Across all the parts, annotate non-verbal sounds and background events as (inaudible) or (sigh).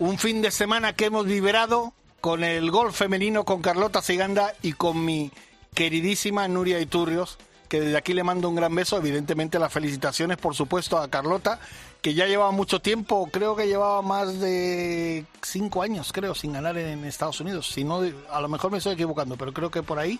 Un fin de semana que hemos liberado con el golf femenino con Carlota Siganda y con mi queridísima Nuria Iturrios, que desde aquí le mando un gran beso, evidentemente las felicitaciones por supuesto a Carlota, que ya llevaba mucho tiempo, creo que llevaba más de cinco años, creo, sin ganar en Estados Unidos. Si no, a lo mejor me estoy equivocando, pero creo que por ahí.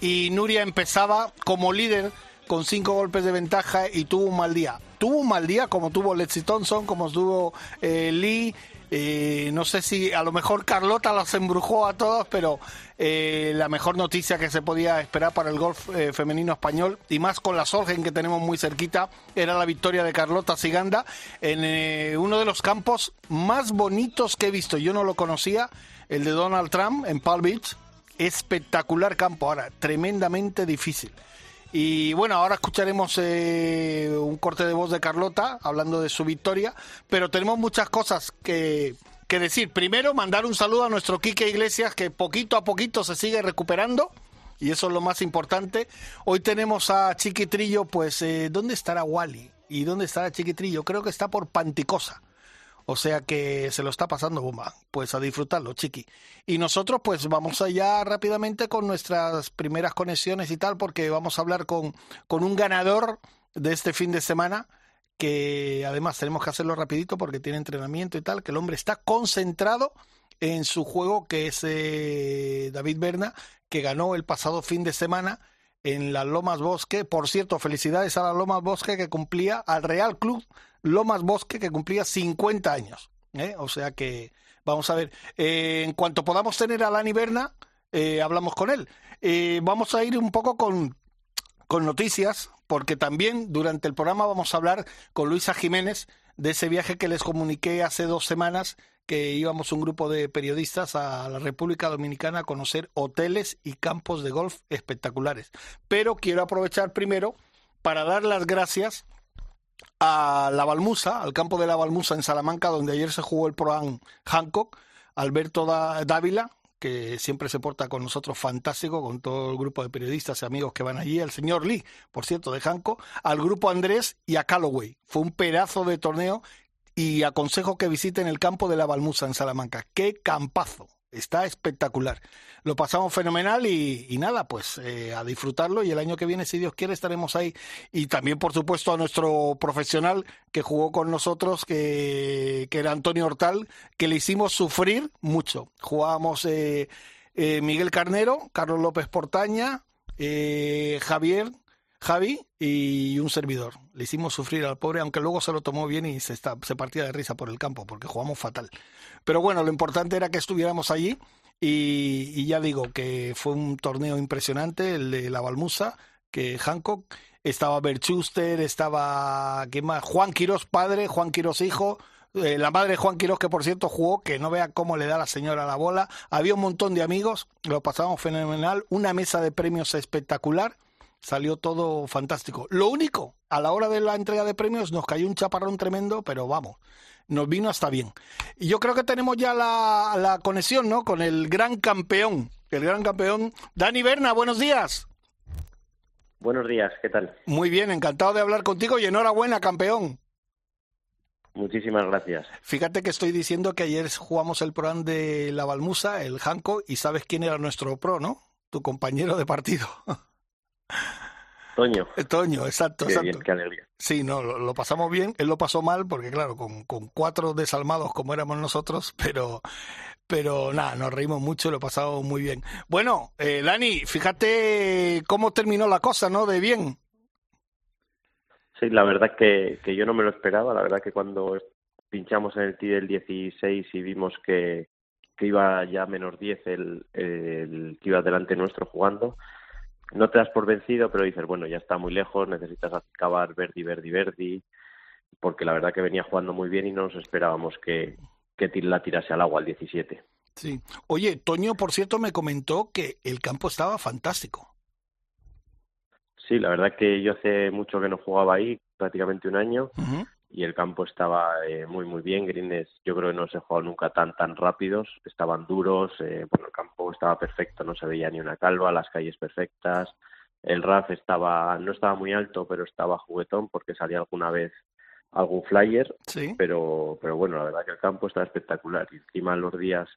Y Nuria empezaba como líder con cinco golpes de ventaja y tuvo un mal día. Tuvo un mal día como tuvo Lexi Thompson, como tuvo eh, Lee. Eh, no sé si a lo mejor Carlota las embrujó a todos, pero eh, la mejor noticia que se podía esperar para el golf femenino español, y más con la Solgen que tenemos muy cerquita, era la victoria de Carlota Siganda en uno de los campos más bonitos que he visto. Yo no lo conocía, el de Donald Trump en Palm Beach. Espectacular campo, ahora tremendamente difícil. Y bueno, ahora escucharemos eh, un corte de voz de Carlota hablando de su victoria, pero tenemos muchas cosas que, que decir. Primero, mandar un saludo a nuestro Quique Iglesias, que poquito a poquito se sigue recuperando. Y eso es lo más importante. Hoy tenemos a Chiquitrillo, pues, eh, ¿dónde estará Wally? ¿Y dónde estará Chiquitrillo? Creo que está por Panticosa. O sea que se lo está pasando bomba. Pues a disfrutarlo, chiqui. Y nosotros pues vamos allá rápidamente con nuestras primeras conexiones y tal, porque vamos a hablar con, con un ganador de este fin de semana, que además tenemos que hacerlo rapidito porque tiene entrenamiento y tal, que el hombre está concentrado en su juego, que es eh, David Berna, que ganó el pasado fin de semana en las Lomas Bosque. Por cierto, felicidades a las Lomas Bosque que cumplía al Real Club Lomas Bosque, que cumplía 50 años. ¿eh? O sea que, vamos a ver, eh, en cuanto podamos tener a Lani Berna, eh, hablamos con él. vamos a ir un poco con, con noticias, porque también durante el programa vamos a hablar con Luisa Jiménez de ese viaje que les comuniqué hace dos semanas que íbamos un grupo de periodistas a la República Dominicana a conocer hoteles y campos de golf espectaculares. Pero quiero aprovechar primero para dar las gracias a La Balmusa, al campo de La Balmusa en Salamanca, donde ayer se jugó el Pro Hancock, Alberto Dávila, que siempre se porta con nosotros fantástico, con todo el grupo de periodistas y amigos que van allí, al señor Lee, por cierto, de Hancock, al grupo Andrés y a Calloway. Fue un pedazo de torneo y aconsejo que visiten el campo de La Balmusa en Salamanca. ¡Qué campazo! Está espectacular. Lo pasamos fenomenal y, nada, pues eh, a disfrutarlo y el año que viene, si Dios quiere, estaremos ahí. Y también, por supuesto, a nuestro profesional que jugó con nosotros, que, que era Antonio Hortal, que le hicimos sufrir mucho. Jugábamos eh, eh, Miguel Carnero, Carlos López Portaña, Javier, Javi y un servidor. Le hicimos sufrir al pobre, aunque luego se lo tomó bien y se, está, se partía de risa por el campo, porque jugamos fatal. Pero bueno, lo importante era que estuviéramos allí y, ya digo que fue un torneo impresionante, el de la Balmusa, que Hancock, estaba Berchuster, estaba ¿qué más? Juan Quirós padre, Juan Quirós hijo, eh, la madre de Juan Quirós, que por cierto jugó, que no vea cómo le da la señora la bola. Había un montón de amigos, lo pasamos fenomenal, una mesa de premios espectacular, salió todo fantástico. Lo único, a la hora de la entrega de premios nos cayó un chaparrón tremendo, pero vamos, nos vino hasta bien. Y yo creo que tenemos ya la, la conexión, ¿no? Con el gran campeón, el gran campeón, Dani Berna, buenos días. Buenos días, ¿qué tal? Muy bien, encantado de hablar contigo y enhorabuena, campeón. Muchísimas gracias. Fíjate que estoy diciendo que ayer jugamos el programa de la Balmusa, el Janco, y sabes quién era nuestro pro, ¿no? Tu compañero de partido. (laughs) Toño. Eh, Toño, exacto, exacto. qué alegría. Sí, no, lo, pasamos bien. Él lo pasó mal porque, claro, con, con, cuatro desalmados como éramos nosotros, (laughs) pero, pero nada, nos reímos mucho y lo pasamos muy bien. Bueno, eh, Lani, fíjate cómo terminó la cosa, ¿no? De bien. Sí, la verdad que, que yo no me lo esperaba. La verdad que cuando pinchamos en el tee del 16 y vimos que, que iba ya menos 10 el, el que iba delante nuestro jugando, no te das por vencido, pero dices, bueno, ya está muy lejos, necesitas acabar Verdi, Verdi, Verdi, porque la verdad que venía jugando muy bien y no nos esperábamos que, que la tirase al agua al 17. Sí. Oye, Toño, por cierto, me comentó que el campo estaba fantástico. Sí, la verdad que yo hace mucho que no jugaba ahí, prácticamente un año, y el campo estaba eh, muy, muy bien. Greens, yo creo que no se jugado nunca tan, tan rápidos, estaban duros, eh, bueno, el campo estaba perfecto, no se veía ni una calva, las calles perfectas. El RAF estaba, no estaba muy alto, pero estaba juguetón porque salía alguna vez algún flyer, ¿Sí? pero, pero bueno, la verdad que el campo estaba espectacular. Y encima los días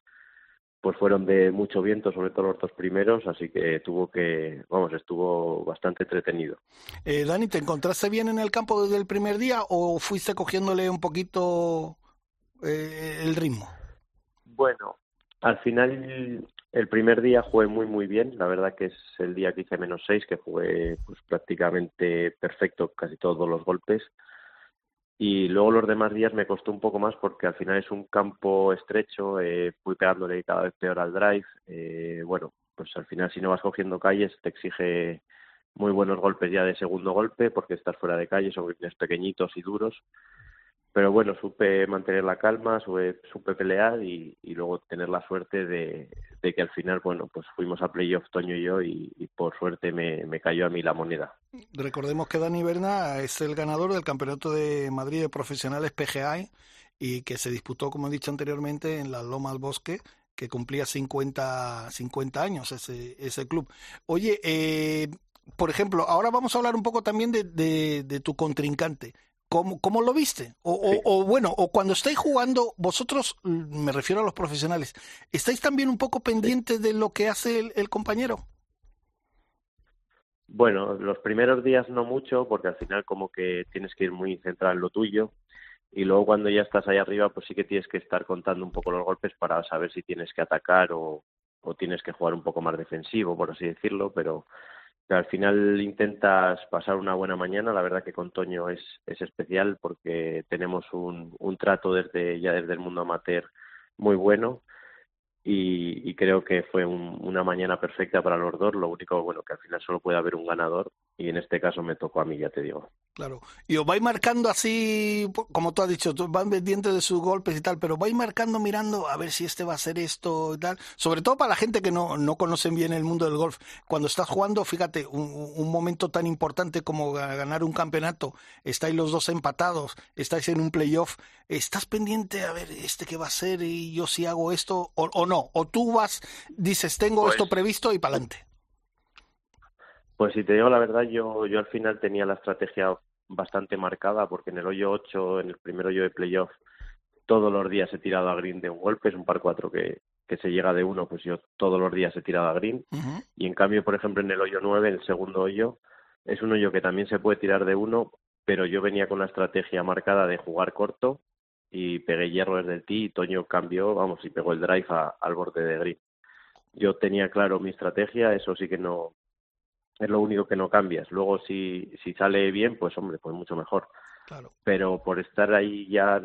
pues fueron de mucho viento, sobre todo los dos primeros, así que tuvo que, vamos, estuvo bastante entretenido. Eh, Dani, ¿te encontraste bien en el campo desde el primer día o fuiste cogiéndole un poquito eh, el ritmo? Bueno, al final el primer día jugué muy muy bien, la verdad que es el día que hice menos seis, que jugué pues prácticamente perfecto casi todos los golpes. Y luego los demás días me costó un poco más porque al final es un campo estrecho, eh, fui pegándole cada vez peor al drive, eh, bueno, pues al final si no vas cogiendo calles te exige muy buenos golpes ya de segundo golpe porque estás fuera de calle, son greens pequeñitos y duros, pero bueno, supe mantener la calma, supe, supe pelear y, y, luego tener la suerte de, de, que al final, bueno, pues fuimos a playoff Toño y yo y, por suerte me, me, cayó a mí la moneda. Recordemos que Dani Berna es el ganador del Campeonato de Madrid de Profesionales PGA y que se disputó, como he dicho anteriormente, en la Loma al Bosque, que cumplía 50, 50 años ese, ese club. Oye, eh, por ejemplo, ahora vamos a hablar un poco también de, de tu contrincante. ¿Cómo, ¿Cómo, lo viste? O, sí. o, o, bueno, o cuando estáis jugando, vosotros, me refiero a los profesionales, ¿estáis también un poco pendientes sí. de lo que hace el, el, compañero? Bueno, los primeros días no mucho, porque al final como que tienes que ir muy centrado en lo tuyo. Y luego cuando ya estás ahí arriba, pues sí que tienes que estar contando un poco los golpes para saber si tienes que atacar o, o tienes que jugar un poco más defensivo, por así decirlo, pero que al final intentas pasar una buena mañana. La verdad que con Toño es, es especial porque tenemos un, un trato desde ya desde el mundo amateur muy bueno y, creo que fue un, una mañana perfecta para los dos. Lo único bueno que al final solo puede haber un ganador y en este caso me tocó a mí, ya te digo. Claro. Y os vais marcando así, como tú has dicho, van pendientes de sus golpes y tal, pero vais marcando mirando a ver si este va a ser esto y tal. Sobre todo para la gente que no, no conocen bien el mundo del golf. Cuando estás jugando, fíjate, un, un momento tan importante como ganar un campeonato, estáis los dos empatados, estáis en un playoff, estás pendiente a ver este qué va a ser y yo si hago esto o, o no. O tú vas, dices, tengo pues... esto previsto y para adelante. Pues si te digo la verdad, yo, yo al final tenía la estrategia bastante marcada porque en el hoyo 8, en el primer hoyo de playoff, todos los días he tirado a green de un golpe, es un par 4 que, que se llega de uno, pues yo todos los días he tirado a green. Uh -huh. Y en cambio, por ejemplo, en el hoyo 9, el segundo hoyo, es un hoyo que también se puede tirar de uno, pero yo venía con la estrategia marcada de jugar corto y pegué hierro desde el tee y Toño cambió, vamos, y pegó el drive a, al borde de green. Yo tenía claro mi estrategia, eso sí que no, es lo único que no cambias. Luego, si, si sale bien, pues hombre, pues mucho mejor. Claro. Pero por estar ahí ya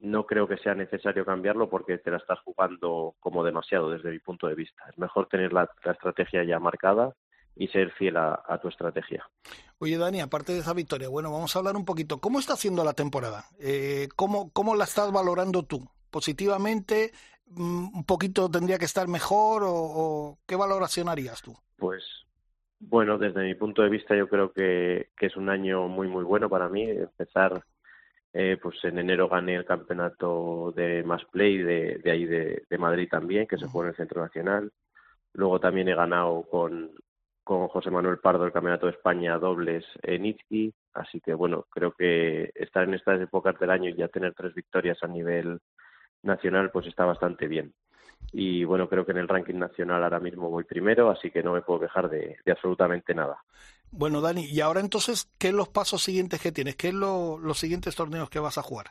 no creo que sea necesario cambiarlo porque te la estás jugando como demasiado desde mi punto de vista. Es mejor tener la, la estrategia ya marcada y ser fiel a, a, tu estrategia. Oye, Dani, aparte de esa victoria, bueno, vamos a hablar un poquito. ¿Cómo está haciendo la temporada? Eh, ¿cómo, ¿Cómo la estás valorando tú? ¿Positivamente? Mm, ¿Un poquito tendría que estar mejor? ¿O, o qué valoración harías tú? Pues bueno, desde mi punto de vista yo creo que, es un año muy muy bueno para mí. Empezar, eh, pues en enero gané el campeonato de Más Play de, de ahí de, Madrid también, que se juega en el Centro Nacional. Luego también he ganado con, con José Manuel Pardo el Campeonato de España dobles en Izqui. Así que bueno, creo que estar en estas épocas del año y ya tener tres victorias a nivel nacional pues está bastante bien y bueno, creo que en el ranking nacional ahora mismo voy primero, así que no me puedo quejar de, de absolutamente nada. Bueno, Dani, y ahora entonces, ¿qué son los pasos siguientes que tienes? ¿Qué son lo, los siguientes torneos que vas a jugar?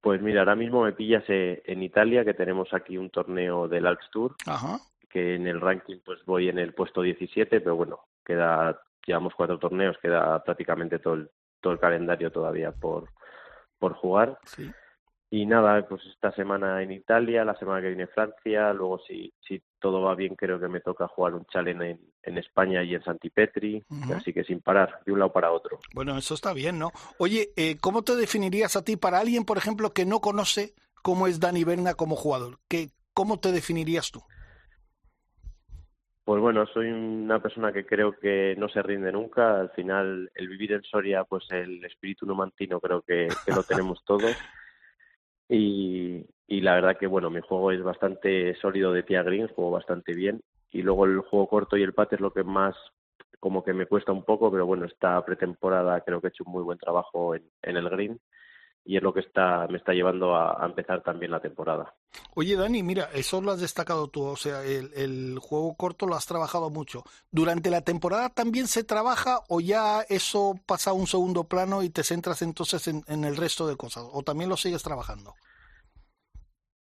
Pues mira, ahora mismo me pillas en Italia, que tenemos aquí un torneo del Alps Tour, Ajá. que en el ranking pues voy en el puesto 17, pero bueno, queda, llevamos cuatro torneos, queda prácticamente todo el, todo el calendario todavía por, por jugar. Sí. Y nada, pues esta semana en Italia, la semana que viene Francia, luego si, si todo va bien creo que me toca jugar un challenge en, en España y en Santipetri, uh -huh. así que sin parar, de un lado para otro. Bueno, eso está bien, ¿no? Oye, eh, ¿cómo te definirías a ti para alguien, por ejemplo, que no conoce cómo es Dani Berna como jugador. ¿Qué, ¿Cómo te definirías tú? Pues bueno, soy una persona que creo que no se rinde nunca. Al final, el vivir en Soria, pues el espíritu numantino creo que, que lo (laughs) tenemos todos. Y, y la verdad que, bueno, mi juego es bastante sólido de pie a green, juego bastante bien. Y luego el juego corto y el pate es lo que más como que me cuesta un poco, pero bueno, esta pretemporada creo que he hecho un muy buen trabajo en, en el green y es lo que está me está llevando a, empezar también la temporada. Oye, Dani, mira, eso lo has destacado tú, o sea, el, juego corto lo has trabajado mucho. ¿Durante la temporada también se trabaja o ya eso pasa a un segundo plano y te centras entonces en, en el resto de cosas? ¿O también lo sigues trabajando?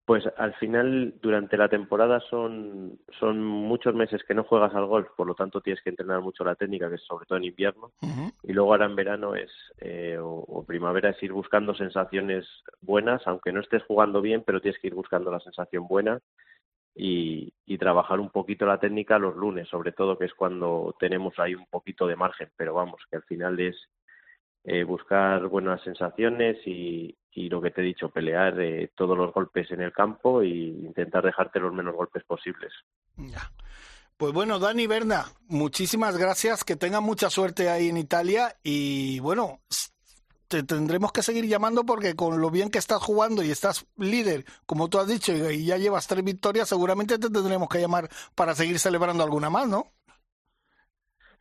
Pues al final, durante la temporada son, son muchos meses que no juegas al golf, por lo tanto tienes que entrenar mucho la técnica, que es sobre todo en invierno. Y luego ahora en verano es, eh, o, primavera es ir buscando sensaciones buenas, aunque no estés jugando bien, pero tienes que ir buscando la sensación buena y, y trabajar un poquito la técnica los lunes, sobre todo, que es cuando tenemos ahí un poquito de margen, pero vamos, que al final es eh, buscar buenas sensaciones y, y lo que te he dicho, pelear eh, todos los golpes en el campo e intentar dejarte los menos golpes posibles. Ya. Pues bueno, Dani Berna, muchísimas gracias, que tenga mucha suerte ahí en Italia y bueno, te tendremos que seguir llamando porque con lo bien que estás jugando y estás líder, como tú has dicho, y ya llevas tres victorias, seguramente te tendremos que llamar para seguir celebrando alguna más, ¿no?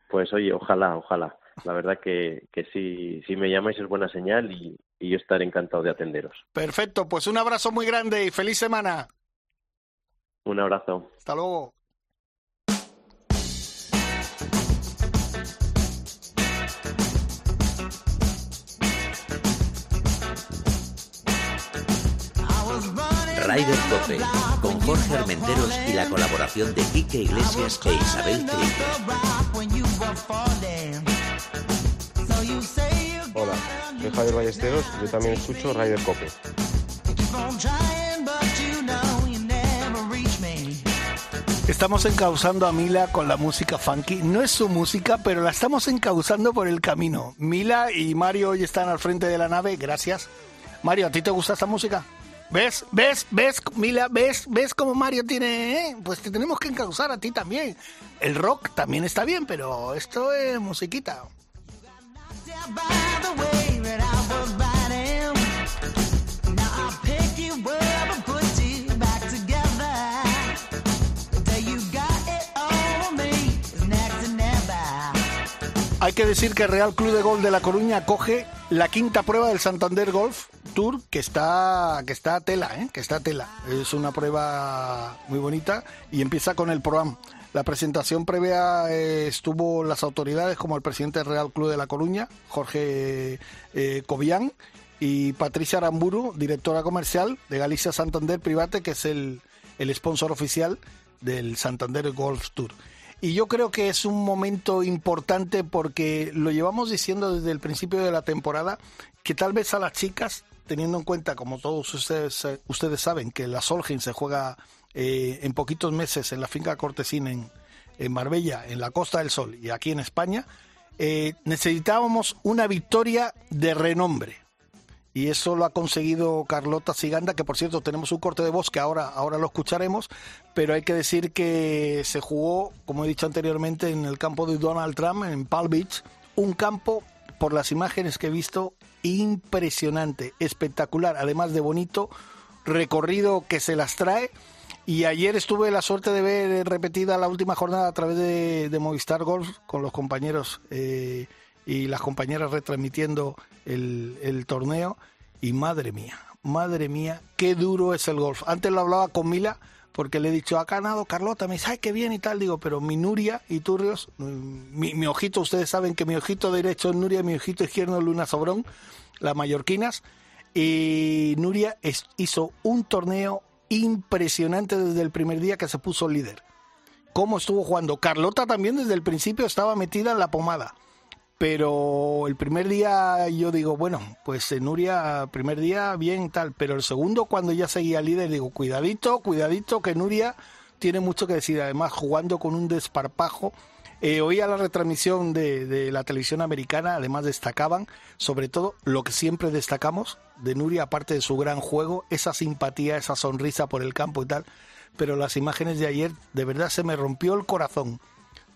Pues oye, ojalá, ojalá. La verdad que, que sí, si me llamáis es buena señal y, y yo estaré encantado de atenderos. Perfecto, pues un abrazo muy grande y feliz semana. Un abrazo. Hasta luego. Rider Cope, con Jorge Armenteros y la colaboración de Quique Iglesias e Isabel Trillo. Soy Javier Ballesteros, yo también escucho Rider Cope. Estamos encauzando a Mila con la música funky. No es su música, pero la estamos encauzando por el camino. Mila y Mario hoy están al frente de la nave. Gracias. Mario, ¿a ti te gusta esta música? ¿Ves? ¿Ves? ¿Ves? Mila, ¿ves? ¿Ves cómo Mario tiene? Eh? Pues te tenemos que encauzar a ti también. El rock también está bien, pero esto es musiquita. Hay que decir que Real Club de Golf de La Coruña coge la quinta prueba del Santander Golf Tour, que está, que está a tela, ¿eh? que está a tela. Es una prueba muy bonita y empieza con el ProAm. La presentación previa eh, estuvo las autoridades como el presidente del Real Club de La Coruña, Jorge eh, Cobian, y Patricia Aramburu, directora comercial de Galicia Santander Private, que es el, el sponsor oficial del Santander Golf Tour. Y yo creo que es un momento importante porque lo llevamos diciendo desde el principio de la temporada que tal vez a las chicas, teniendo en cuenta, como todos ustedes, ustedes saben, que la Solheim se juega eh, en poquitos meses en la finca Cortesín en, en, Marbella, en la Costa del Sol y aquí en España, eh, necesitábamos una victoria de renombre y eso lo ha conseguido Carlota Siganda, que por cierto tenemos un corte de voz que ahora, ahora lo escucharemos, pero hay que decir que se jugó, como he dicho anteriormente, en el campo de Donald Trump, en Palm Beach, un campo, por las imágenes que he visto, impresionante, espectacular, además de bonito, recorrido que se las trae. Y ayer estuve la suerte de ver repetida la última jornada a través de, Movistar Golf con los compañeros. Eh, y las compañeras retransmitiendo el, el torneo. Y madre mía, madre mía, qué duro es el golf. Antes lo hablaba con Mila porque le he dicho, ha ganado Carlota, me dice, ay, qué bien y tal, digo, pero mi Nuria y Turrios, mm, mi, mi, ojito, ustedes saben que mi ojito derecho es Nuria, mi ojito izquierdo es Luna Sobrón, las mallorquinas, y Nuria hizo un torneo impresionante desde el primer día que se puso líder. ¿Cómo estuvo jugando? Carlota también desde el principio estaba metida en la pomada pero el primer día yo digo, bueno, pues en Nuria, primer día bien tal, pero el segundo cuando ya seguía líder digo, cuidadito, cuidadito, que Nuria tiene mucho que decir, además jugando con un desparpajo Eh, oía la retransmisión de, de, la televisión americana, además destacaban, sobre todo, lo que siempre destacamos de Nuria, aparte de su gran juego, esa simpatía, esa sonrisa por el campo y tal. Pero las imágenes de ayer, de verdad, se me rompió el corazón,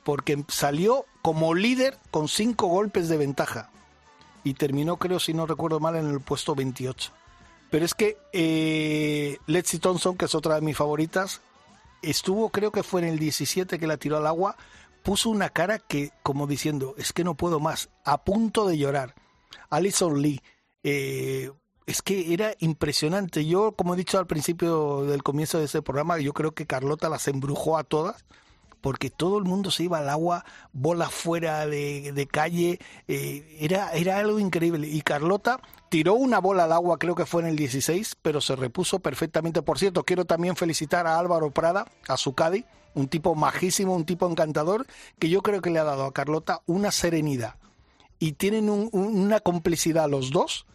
porque salió como líder con cinco golpes de ventaja y terminó, creo, si no recuerdo mal, en el puesto 28. Pero es que eh, Lexi Thompson, que es otra de mis favoritas, estuvo, creo que fue en el 17 que la tiró al agua, puso una cara que, como diciendo, es que no puedo más, a punto de llorar. Alison Lee, eh, es que era impresionante. Yo, como he dicho al principio del comienzo de este programa, yo creo que Carlota las embrujó a todas porque todo el mundo se iba al agua, bola fuera de, calle, eh, era, era algo increíble. Y Carlota tiró una bola al agua, creo que fue en el 16, pero se repuso perfectamente. Por cierto, quiero también felicitar a Álvaro Prada, a su un tipo majísimo, un tipo encantador, que yo creo que le ha dado a Carlota una serenidad. Y tienen una complicidad los dos,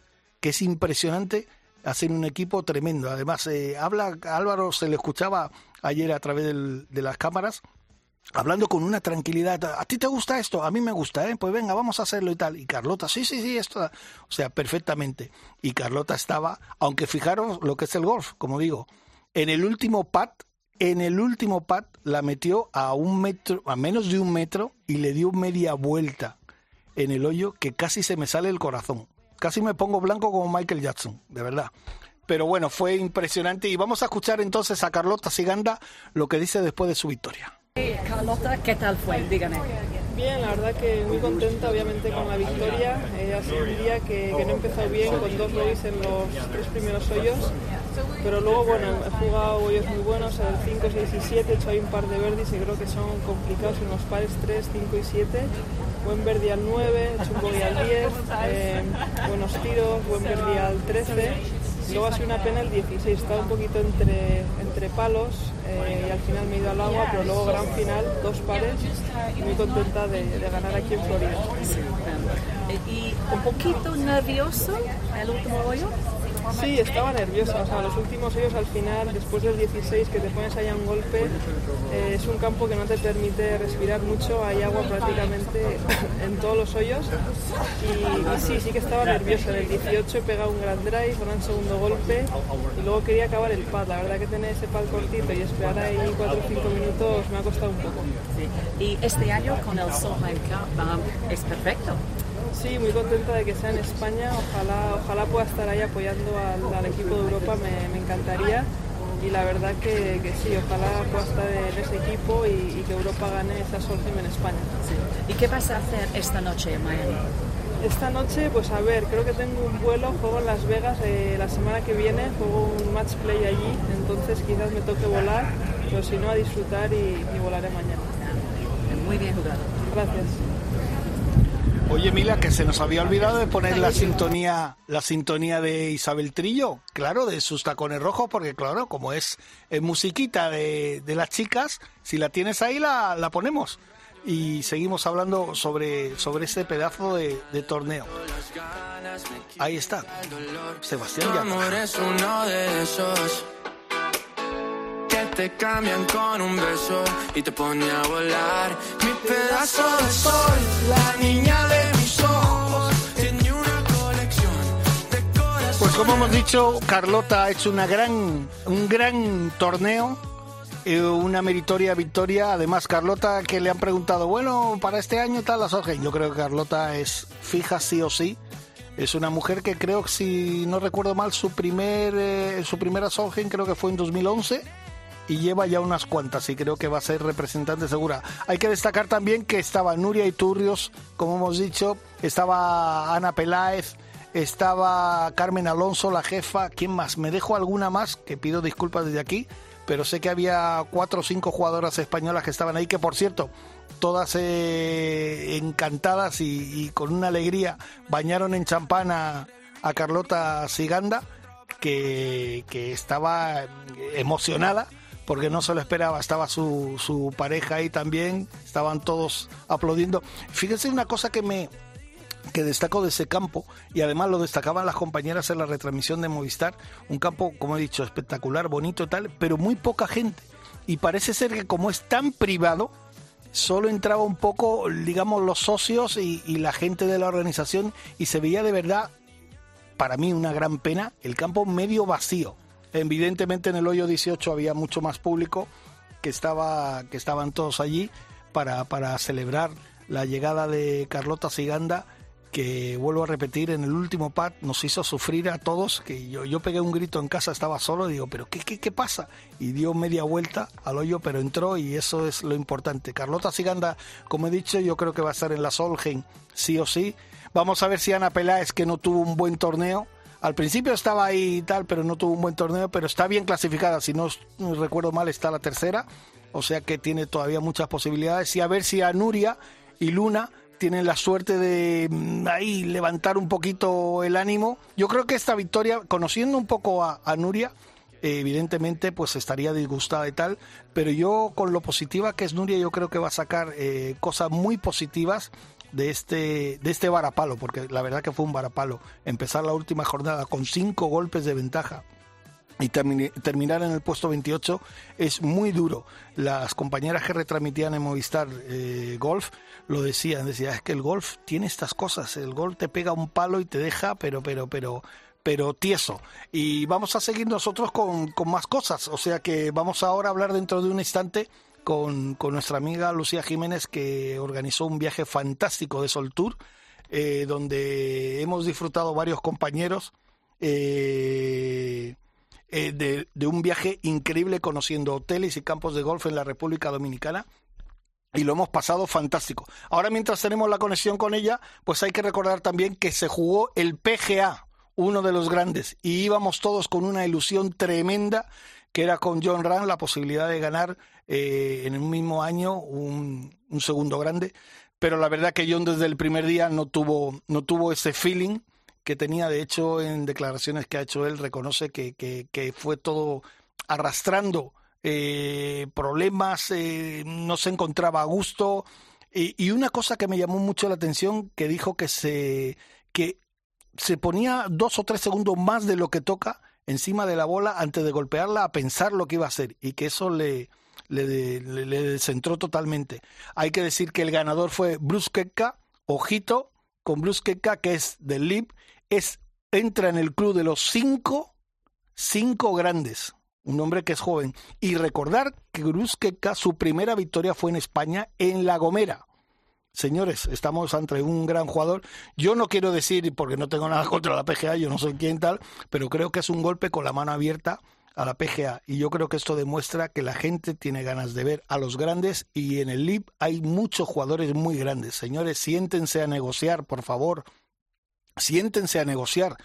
que es impresionante hacen un equipo tremendo. Además, eh, habla Álvaro, se le escuchaba ayer a través de las cámaras, hablando con una tranquilidad. ¿A ti te gusta esto? A mí me gusta, ¿eh? Pues venga, vamos a hacerlo y tal. Y Carlota, sí, sí, sí, esto. O sea, perfectamente. Y Carlota estaba, aunque fijaros lo que es el golf, como digo, en el último pat, en el último pat la metió a un metro, a menos de un metro y le dio media vuelta en el hoyo que casi se me sale el corazón. Casi me pongo blanco como Michael Jackson, de verdad. Pero bueno, fue impresionante y vamos a escuchar entonces a Carlota Siganda lo que dice después de su victoria. Carlota, ¿qué tal fue? Dígame. Bien, la verdad que muy contenta obviamente con la victoria. Eh, ha sido un día que, no he empezado bien con dos bogies en los tres primeros hoyos, pero luego bueno, he jugado hoyos muy buenos, el 5, 6 y 7, he hecho ahí un par de verdes y creo que son complicados en los pares 3, 5 y 7. Buen verde al 9, he hecho un bogey al 10, eh, buenos tiros, buen verde al 13 Luego ha sido una pena el 16, estaba un poquito entre, entre palos eh, y al final me he ido al agua, pero luego gran final, dos pares, muy contenta de, de ganar aquí en Florida. ¿Y un poquito nervioso el último hoyo? Sí, estaba nerviosa. O sea, los últimos hoyos al final, después del 16, que te pones ahí a un golpe, eh, es un campo que no te permite respirar mucho. Hay agua prácticamente en todos los hoyos. Y, sí, sí que estaba nerviosa. En el 18 he pegado un gran drive, un segundo golpe y luego quería acabar el pad. La verdad que tener ese pad cortito y esperar ahí 4 o 5 minutos me ha costado un poco. Y este año con el Solheim Cup es perfecto. Sí, muy contenta de que sea en España. Ojalá, ojalá pueda estar ahí apoyando al, equipo de Europa, me, encantaría. Y la verdad que, sí, ojalá pueda estar en ese equipo y, que Europa gane esa Solheim en España. ¿Y qué vas a hacer esta noche en Miami? Esta noche, pues a ver, creo que tengo un vuelo, juego en Las Vegas eh, la semana que viene, juego un match play allí, entonces quizás me toque volar, pero si no, a disfrutar y, y volaré mañana. Muy bien jugado. Gracias. Oye, Mila, que se nos había olvidado de poner la sintonía, la sintonía de Isabel Trillo, claro, de sus tacones rojos, porque claro, como es, musiquita de, las chicas, si la tienes ahí la, la ponemos. Y seguimos hablando sobre, sobre este pedazo de, torneo. Ahí está. Sebastián te cambian con un beso y te pone a volar. Mi pedazo de sol, la niña de mis ojos, tiene una colección de corazones. Pues como hemos dicho, Carlota ha hecho una gran, un gran torneo eh, una meritoria victoria. Además, Carlota, que le han preguntado, bueno, para este año tal la Sorgen. Yo creo que Carlota es fija sí o sí. Es una mujer que creo que, si no recuerdo mal, su primer eh, su primera Sorgen creo que fue en 2011 y lleva ya unas cuantas y creo que va a ser representante segura. Hay que destacar también que estaba Nuria Iturrios, como hemos dicho, estaba Ana Peláez, estaba Carmen Alonso, la jefa, ¿quién más? Me dejo alguna más, que pido disculpas desde aquí, pero sé que había cuatro o cinco jugadoras españolas que estaban ahí, que por cierto, todas eh, encantadas y, con una alegría bañaron en champán a Carlota Siganda, que, que estaba emocionada porque no se lo esperaba, estaba su, su pareja ahí también, estaban todos aplaudiendo. Fíjense una cosa que me que destaco de ese campo y además lo destacaban las compañeras en la retransmisión de Movistar, un campo, como he dicho, espectacular, bonito tal, pero muy poca gente. Y parece ser que como es tan privado, solo entraba un poco, digamos, los socios y la gente de la organización y se veía de verdad, para mí una gran pena, el campo medio vacío. Evidentemente en el hoyo 18 había mucho más público que, estaba, que estaban todos allí para, para celebrar la llegada de Carlota Siganda que vuelvo a repetir, en el último pad nos hizo sufrir a todos, que yo, yo pegué un grito en casa, estaba solo, digo, pero ¿qué, qué, qué pasa? Y dio media vuelta al hoyo, pero entró y eso es lo importante. Carlota Siganda, como he dicho, yo creo que va a estar en la Solheim, sí o sí. Vamos a ver si Ana Peláez, que no tuvo un buen torneo, al principio estaba ahí y tal, pero no tuvo un buen torneo, pero está bien clasificada, si no recuerdo mal está la tercera, o sea que tiene todavía muchas posibilidades. Y a ver si a Nuria y Luna tienen la suerte de mm, ahí levantar un poquito el ánimo. Yo creo que esta victoria, conociendo un poco a, a Nuria, evidentemente pues estaría disgustada y tal, pero yo con lo positiva que es Nuria, yo creo que va a sacar eh, cosas muy positivas de este, de este varapalo, porque la verdad que fue un varapalo. Empezar la última jornada con cinco golpes de ventaja y terminar en el puesto 28 es muy duro. Las compañeras que retransmitían en Movistar eh, Golf lo decían, decía, es que el golf tiene estas cosas, el golf te pega un palo y te deja, pero, pero, pero, pero tieso. Y vamos a seguir nosotros con, con más cosas, o sea que vamos ahora a hablar dentro de un instante con, con nuestra amiga Lucía Jiménez que organizó un viaje fantástico de Sol Tour, eh, donde hemos disfrutado varios compañeros. Eh, eh, de, de, un viaje increíble conociendo hoteles y campos de golf en la República Dominicana. Y lo hemos pasado fantástico. Ahora mientras tenemos la conexión con ella, pues hay que recordar también que se jugó el PGA, uno de los grandes, y íbamos todos con una ilusión tremenda, que era con John Ram la posibilidad de ganar eh, en un mismo año un, un, segundo grande. Pero la verdad que John desde el primer día no tuvo, no tuvo ese feeling que tenía, de hecho, en declaraciones que ha hecho él, reconoce que, que, que fue todo arrastrando eh, problemas, eh, no se encontraba a gusto. Y, y, una cosa que me llamó mucho la atención, que dijo que se, que se ponía dos o tres segundos más de lo que toca encima de la bola antes de golpearla a pensar lo que iba a hacer y que eso le, le, le, le descentró totalmente. Hay que decir que el ganador fue Bruce Kepka, ojito con Bruce que es del LIB, es, entra en el club de los cinco, cinco grandes, un hombre que es joven. Y recordar que Bruce Kepka, su primera victoria fue en España, en La Gomera. Señores, estamos ante un gran jugador. Yo no quiero decir, porque no tengo nada (laughs) contra la PGA, yo no soy quien tal, pero creo que es un golpe con la mano abierta a la PGA y yo creo que esto demuestra que la gente tiene ganas de ver a los grandes y en el LIB hay muchos jugadores muy grandes. Señores, siéntense a negociar, por favor. Siéntense a negociar.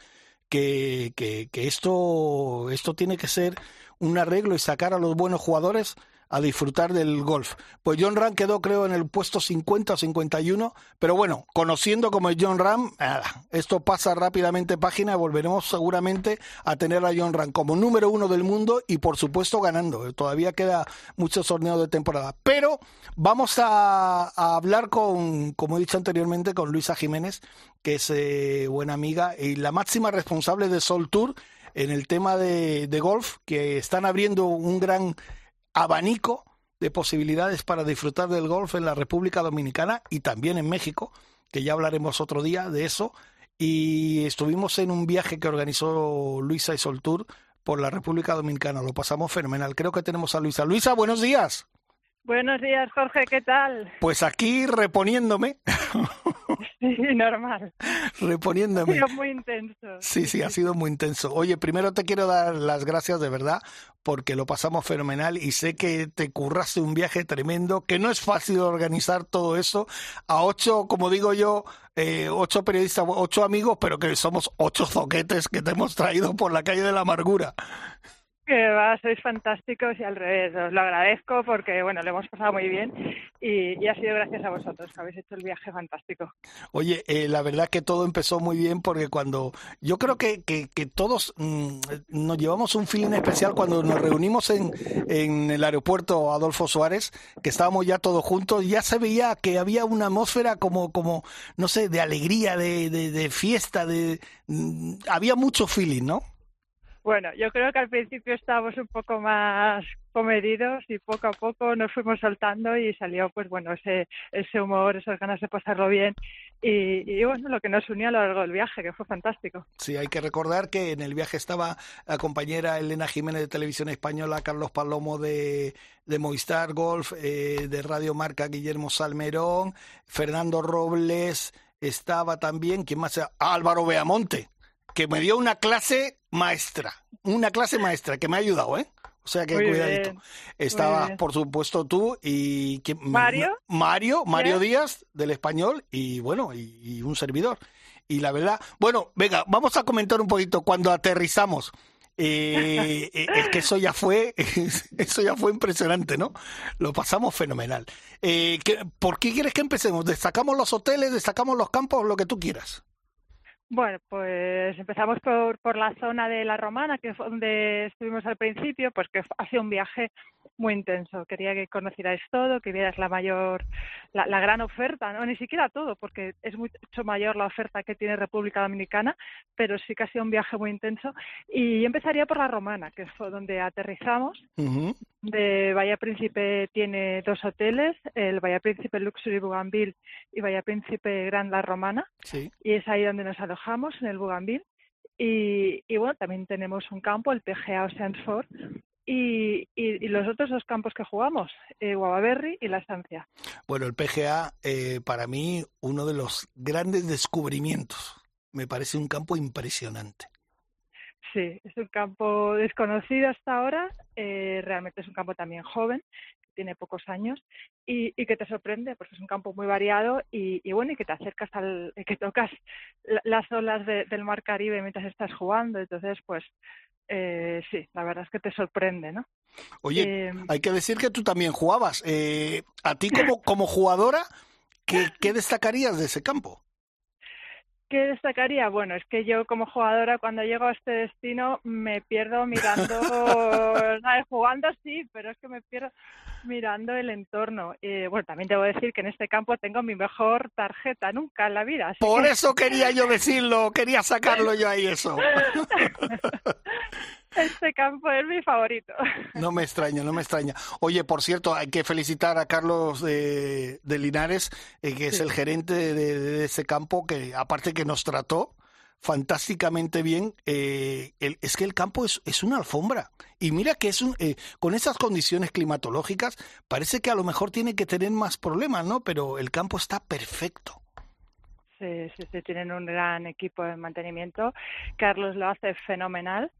Que, que, que esto, esto tiene que ser un arreglo y sacar a los buenos jugadores a disfrutar del golf. Pues John Ram quedó creo en el puesto 50 o 51, pero bueno, conociendo como es John Ram, esto pasa rápidamente página volveremos seguramente a tener a John Ram como número uno del mundo y por supuesto ganando. Todavía queda muchos torneos de temporada. Pero vamos a, a hablar con, como he dicho anteriormente, con Luisa Jiménez, que es eh, buena amiga y la máxima responsable de Sol Tour en el tema de, de golf, que están abriendo un gran abanico de posibilidades para disfrutar del golf en la República Dominicana y también en México, que ya hablaremos otro día de eso. Y estuvimos en un viaje que organizó Luisa y Soltour por la República Dominicana. Lo pasamos fenomenal. Creo que tenemos a Luisa. Luisa, buenos días. Buenos días, Jorge, ¿qué tal? Pues aquí reponiéndome. (laughs) Sí, normal. Reponiéndome. Ha sido muy intenso. Sí, sí, ha sido muy intenso. Oye, primero te quiero dar las gracias de verdad porque lo pasamos fenomenal y sé que te curraste un viaje tremendo, que no es fácil organizar todo eso a ocho, como digo yo, eh, ocho periodistas, ocho amigos, pero que somos ocho zoquetes que te hemos traído por la calle de la amargura. Que va, sois fantásticos y al revés, os lo agradezco porque, bueno, lo hemos pasado muy bien y, ha sido gracias a vosotros que habéis hecho el viaje fantástico. Oye, eh, la verdad que todo empezó muy bien porque cuando yo creo que, que, que todos mmm, nos llevamos un feeling especial cuando nos reunimos en, en el aeropuerto Adolfo Suárez, que estábamos ya todos juntos, ya se veía que había una atmósfera como, como no sé, de alegría, de, de, de fiesta, de, mmm, había mucho feeling, ¿no? Bueno, yo creo que al principio estábamos un poco más comedidos y poco a poco nos fuimos soltando y salió pues bueno ese, ese humor, esas ganas de pasarlo bien y, bueno, lo que nos unió a lo largo del viaje, que fue fantástico. Sí, hay que recordar que en el viaje estaba la compañera Elena Jiménez de Televisión Española, Carlos Palomo de, de Movistar Golf, eh, de Radio Marca Guillermo Salmerón, Fernando Robles, estaba también, ¿quién más? Álvaro Beamonte, que me dio una clase maestra, una clase maestra que me ha ayudado, ¿eh? O sea que cuidadito. Estaba, por supuesto, tú y Mario. Mario, Mario Díaz del español y bueno, y, un servidor. Y la verdad, bueno, venga, vamos a comentar un poquito cuando aterrizamos. Eh, (laughs) es que eso ya fue, eso ya fue impresionante, ¿no? Lo pasamos fenomenal. Eh, ¿Por qué quieres que empecemos? ¿Destacamos los hoteles, destacamos los campos, lo que tú quieras? Bueno, pues empezamos por, por la zona de La Romana, que es donde estuvimos al principio, pues que ha sido un viaje muy intenso. Quería que conocierais todo, que vieras la mayor, la, la, gran oferta, no ni siquiera todo, porque es mucho mayor la oferta que tiene República Dominicana, pero sí que ha sido un viaje muy intenso. Y empezaría por la Romana, que fue donde aterrizamos. De Bahía Príncipe tiene dos hoteles, el Bahía Príncipe Luxury Bougainville y Bahía Príncipe Grand La Romana. Sí. Y es ahí donde nos alojamos, en el Bougainville. Y, y, bueno, también tenemos un campo, el PGA Oceansford, y, y, y, los otros dos campos que jugamos, eh, Guavaberry y La Estancia. Bueno, el PGA, eh, para mí, uno de los grandes descubrimientos. Me parece un campo impresionante. Sí, es un campo desconocido hasta ahora, eh, realmente es un campo también joven, tiene pocos años y, y, que te sorprende, porque es un campo muy variado y, y bueno, y que te acercas al, que tocas las olas de, del mar Caribe mientras estás jugando, entonces pues eh, sí, la verdad es que te sorprende, ¿no? Oye, eh, hay que decir que tú también jugabas. Eh, a ti como, como jugadora, ¿qué, ¿qué destacarías de ese campo? ¿Qué destacaría? Bueno, es que yo como jugadora cuando llego a este destino me pierdo mirando, (laughs) ¿sabes? jugando sí, pero es que me pierdo mirando el entorno. Eh, bueno, también debo decir que en este campo tengo mi mejor tarjeta nunca en la vida. Por que... eso quería yo decirlo, quería sacarlo yo ahí eso. (laughs) Este campo es mi favorito. No me extraña, no me extraña. Oye, por cierto, hay que felicitar a Carlos de, de Linares, eh, que es sí. el gerente de, de, ese campo, que aparte que nos trató fantásticamente bien. Eh, el, es que el campo es, es, una alfombra. Y mira que es un, eh, con esas condiciones climatológicas, parece que a lo mejor tiene que tener más problemas, ¿no? Pero el campo está perfecto. Sí, sí, sí, tienen un gran equipo de mantenimiento. Carlos lo hace fenomenal.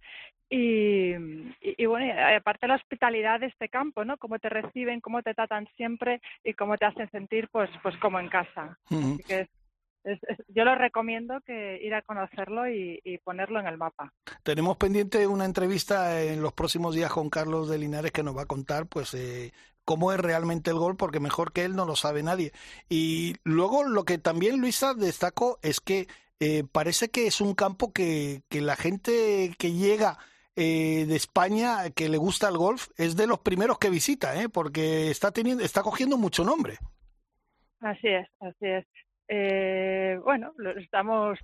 Y, y, y, bueno, y aparte la hospitalidad de este campo, ¿no? Cómo te reciben, cómo te tratan siempre y cómo te hacen sentir, pues, pues como en casa. Así que es, es, yo lo recomiendo que ir a conocerlo y, y, ponerlo en el mapa. Tenemos pendiente una entrevista en los próximos días con Carlos de Linares que nos va a contar, pues, eh, cómo es realmente el gol, porque mejor que él no lo sabe nadie. Y luego lo que también Luisa destacó es que eh, parece que es un campo que, que la gente que llega eh, de España que le gusta el golf es de los primeros que visita, ¿eh? porque está teniendo, está cogiendo mucho nombre. Así es, así es. Eh, bueno, lo estamos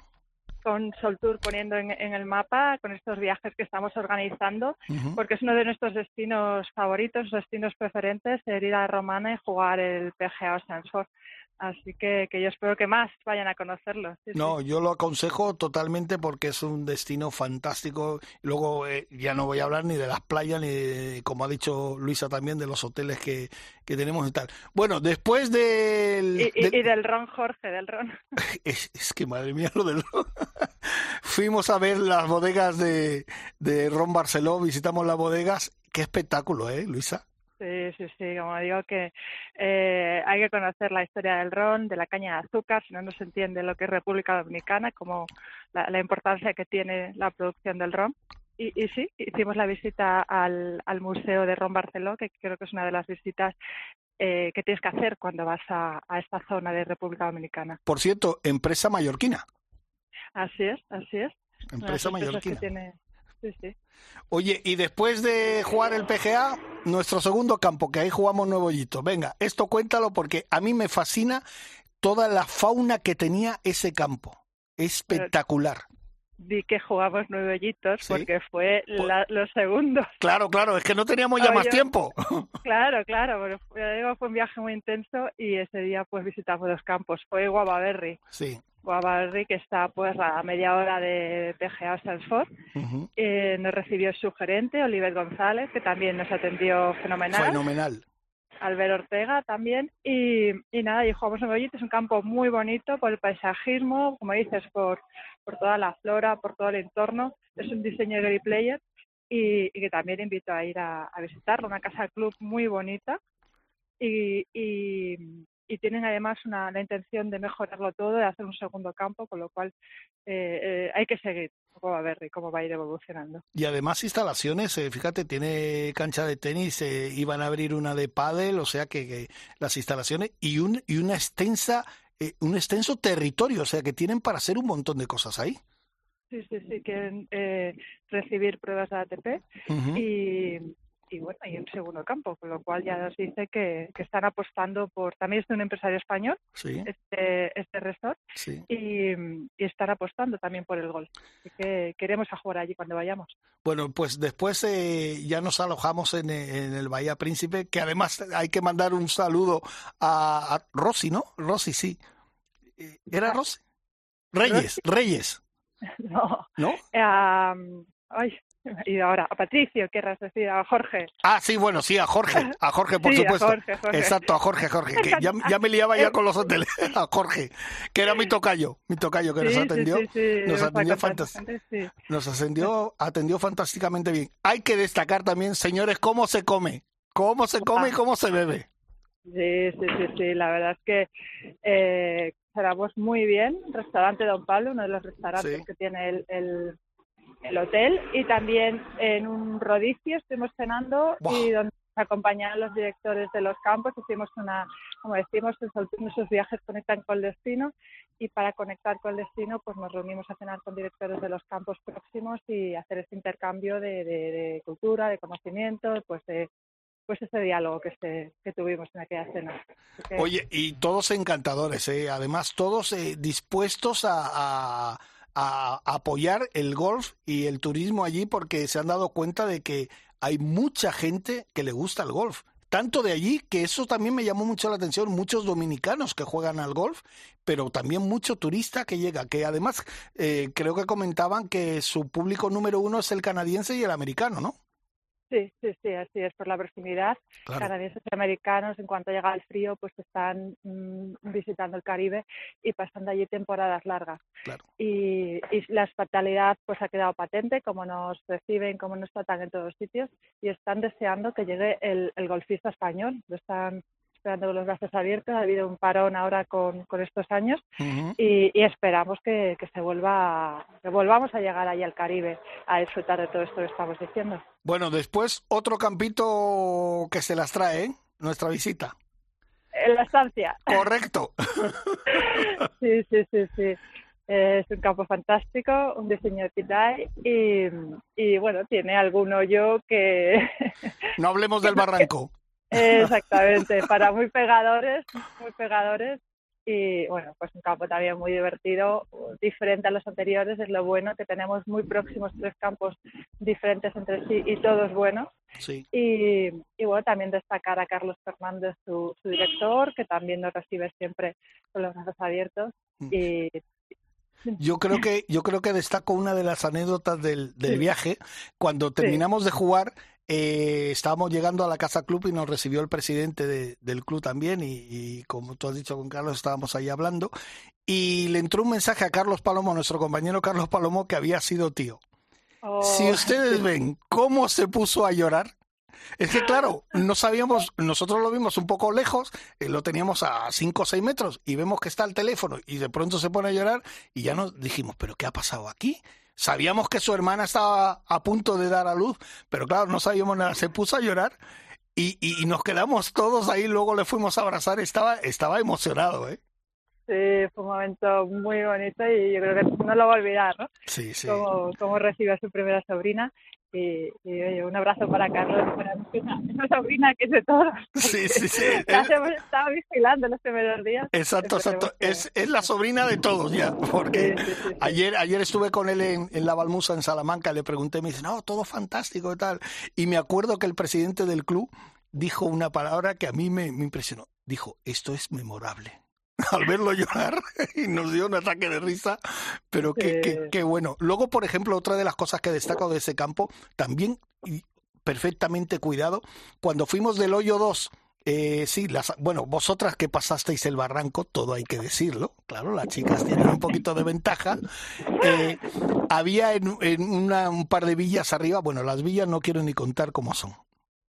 con Sol Tour poniendo en, en, el mapa con estos viajes que estamos organizando, uh -huh. porque es uno de nuestros destinos favoritos, destinos preferentes, ir a Romana y jugar el PGA Oceansford. Así que, que yo espero que más vayan a conocerlo. Sí, no, sí. yo lo aconsejo totalmente porque es un destino fantástico. Luego eh, ya no voy a hablar ni de las playas, ni de, como ha dicho Luisa también, de los hoteles que, que tenemos y tal. Bueno, después del... Y, y, de... y del ron, Jorge, del ron. (laughs) Es, es, que madre mía lo del ron. (laughs) Fuimos a ver las bodegas de, de Ron Barceló, visitamos las bodegas. Qué espectáculo, ¿eh, Luisa? Sí, sí, sí, como digo que eh, hay que conocer la historia del ron, de la caña de azúcar, si no, no se entiende lo que es República Dominicana, como la, la importancia que tiene la producción del ron. Y, y, sí, hicimos la visita al, al Museo de Ron Barceló, que creo que es una de las visitas eh, que tienes que hacer cuando vas a, a esta zona de República Dominicana. Por cierto, empresa mallorquina. Así es, así es. Empresa mallorquina. Tiene... Sí, sí. Oye, y después de jugar el PGA, nuestro segundo campo, que ahí jugamos Nuevo Hito. Venga, esto cuéntalo porque a mí me fascina toda la fauna que tenía ese campo. Espectacular. di que jugamos nueve hoyitos Sí. porque fue la- los segundos. Claro, claro, es que no teníamos ya más tiempo. (laughs) Claro, claro, pero fue un viaje muy intenso y ese día pues visitamos los campos. Fue Guavaberry, Sí. Guavaberry que está pues a media hora de PGA Salford. ujú. Eh, nos recibió su gerente, Oliver González, que también nos atendió fenomenal. Fenomenal. Albert Ortega también. Y, y nada, y jugamos en Goyit, es un campo muy bonito por el paisajismo, como dices, por, por toda la flora, por todo el entorno. Es un diseño de Player y, y que también invito a ir a, a visitarlo. Una casa club muy bonita y, y, y tienen además una, la intención de mejorarlo todo, de hacer un segundo campo, con lo cual eh, eh, hay que seguir cómo va a ver y cómo va a ir evolucionando. Y además instalaciones, eh, fíjate, tiene cancha de tenis, eh, iban a abrir una de pádel, o sea que, que las instalaciones y un y una extensa eh, un extenso territorio, o sea que tienen para hacer un montón de cosas ahí. Sí, sí, sí, quieren eh, recibir pruebas de ATP y, y bueno, y un segundo campo, con lo cual ya nos dice que, que están apostando por, también es de un empresario español, Sí, este, este resort, sí. y, y están apostando también por el gol. Así que queremos a jugar allí cuando vayamos. Bueno, pues después eh, ya nos alojamos en, en el Bahía Príncipe, que además hay que mandar un saludo a, a Rosy, ¿no? Rosy, sí. Eh, ¿Era Rosy? Reyes, Reyes, (laughs) No, ¿no? ay, (laughs) y ahora a Patricio, querrás decir, a Jorge. Ah, sí, bueno, sí, a Jorge, a Jorge, por (laughs) Sí, a supuesto. Jorge, Jorge. Exacto, a Jorge, Jorge, que ya, (laughs) ya me liaba ya con los hoteles, a Jorge, que era mi tocayo, mi tocayo que nos Sí, atendió, sí, nos atendió sí. nos atendió, atendió fantásticamente bien. Hay que destacar también, señores, cómo se come, cómo se come y cómo se bebe. Sí, sí, sí, sí, la verdad es que eh, muy bien. Restaurante Don Pablo, uno de los restaurantes que tiene el, el, el hotel, y también en un rodicio estuvimos cenando Buah. y donde nos acompañaron los directores de los campos. Hicimos una, como decimos, nuestros viajes conectan con el destino y para conectar con el destino pues nos reunimos a cenar con directores de los campos próximos y hacer este intercambio de, de, de cultura, de conocimiento, pues de pues ese diálogo que, se, que tuvimos en aquella cena. Oye, y todos encantadores, ¿eh? además todos eh, dispuestos a, a- a apoyar el golf y el turismo allí porque se han dado cuenta de que hay mucha gente que le gusta el golf. Tanto de allí que eso también me llamó mucho la atención, muchos dominicanos que juegan al golf, pero también mucho turista que llega, que además eh, creo que comentaban que su público número uno es el canadiense y el americano, ¿no? Sí, sí, sí, así es, por la proximidad. Claro. Canadienses y americanos, en cuanto llega el frío, pues están mm, visitando el Caribe y pasando allí temporadas largas. Claro. Y, y la hospitalidad pues ha quedado patente, como nos reciben, como nos tratan en todos sitios, y están deseando que llegue el, el golfista español. Lo están esperando con los brazos abiertos. Ha habido un parón ahora con, con estos años y, y esperamos que, que se vuelva, que volvamos a llegar ahí al Caribe a disfrutar de todo esto que estamos diciendo. Bueno, después otro campito que se las trae, ¿eh? nuestra visita. En la estancia. Correcto. (laughs) Sí, sí, sí, sí. Es un campo fantástico, un diseño de Pitay y, y bueno, tiene algún hoyo que No hablemos (laughs) del barranco. (laughs) exactamente para muy pegadores, muy pegadores y bueno, pues un campo también muy divertido, diferente a los anteriores, es lo bueno que tenemos muy próximos tres campos diferentes entre sí y todos buenos. Sí. Y, y bueno, también destacar a Carlos Fernández, su, su director, que también nos recibe siempre con los brazos abiertos. Mm. Y Yo creo que yo creo que destaco una de las anécdotas del, del Sí. viaje. Cuando terminamos de jugar, eh, estábamos llegando a la casa club y nos recibió el presidente de- del club también y, y como tú has dicho con Carlos estábamos ahí hablando y le entró un mensaje a Carlos Palomo, nuestro compañero Carlos Palomo, que había sido tío. oh, Si ustedes (laughs) ven cómo se puso a llorar, es que claro, no sabíamos, nosotros lo vimos un poco lejos, eh, lo teníamos a 5 o 6 metros y vemos que está el teléfono y de pronto se pone a llorar y ya nos dijimos, pero ¿qué ha pasado aquí? Sabíamos que su hermana estaba a punto de dar a luz, pero claro, no sabíamos nada, se puso a llorar y, y- y nos quedamos todos ahí, luego le fuimos a abrazar, estaba, estaba emocionado, ¿eh? sí, fue un momento muy bonito y yo creo que no lo va a olvidar, ¿no? Sí, sí. Cómo, cómo recibe a su primera sobrina. Y, y, oye, un abrazo para Carlos, para una, una sobrina que es de todos. Sí, (laughs) sí, sí. Las hemos estado vigilando los primeros días. Exacto, exacto. Es, es la sobrina de todos ya, (laughs) porque Sí, sí, sí, sí. ayer ayer estuve con él en, en la Balmusa, en Salamanca, le pregunté, me dice, no, todo fantástico y tal. Y me acuerdo que el presidente del club dijo una palabra que a mí me, me impresionó. Dijo, esto es memorable. (laughs) Al verlo llorar y nos dio un ataque de risa, pero qué, Sí. qué, qué bueno. Luego, por ejemplo, otra de las cosas que destaco de ese campo, también perfectamente cuidado, cuando fuimos del hoyo 2 eh, sí, las, bueno, vosotras que pasasteis el barranco, todo hay que decirlo, claro, las chicas tienen un poquito de ventaja. Eh, había en, en una- un par de villas arriba, bueno, las villas no quiero ni contar cómo son.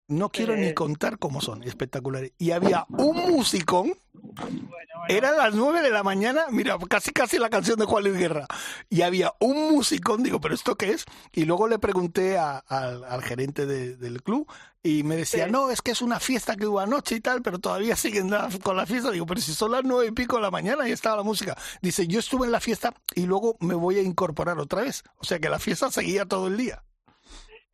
No quiero ni contar cómo son, espectaculares. Y había un musicón, eran las nueve de la mañana, mira, casi casi la canción de Juan Luis Guerra. Y había un musicón, digo, ¿pero esto qué es? Y luego le pregunté a- al, al gerente de- del club y me decía, Sí. no, es que es una fiesta que hubo anoche y tal, pero todavía siguen la- con la fiesta. Digo, pero si son las nueve y pico de la mañana y estaba la música. Dice, yo estuve en la fiesta y luego me voy a incorporar otra vez. O sea que la fiesta seguía todo el día.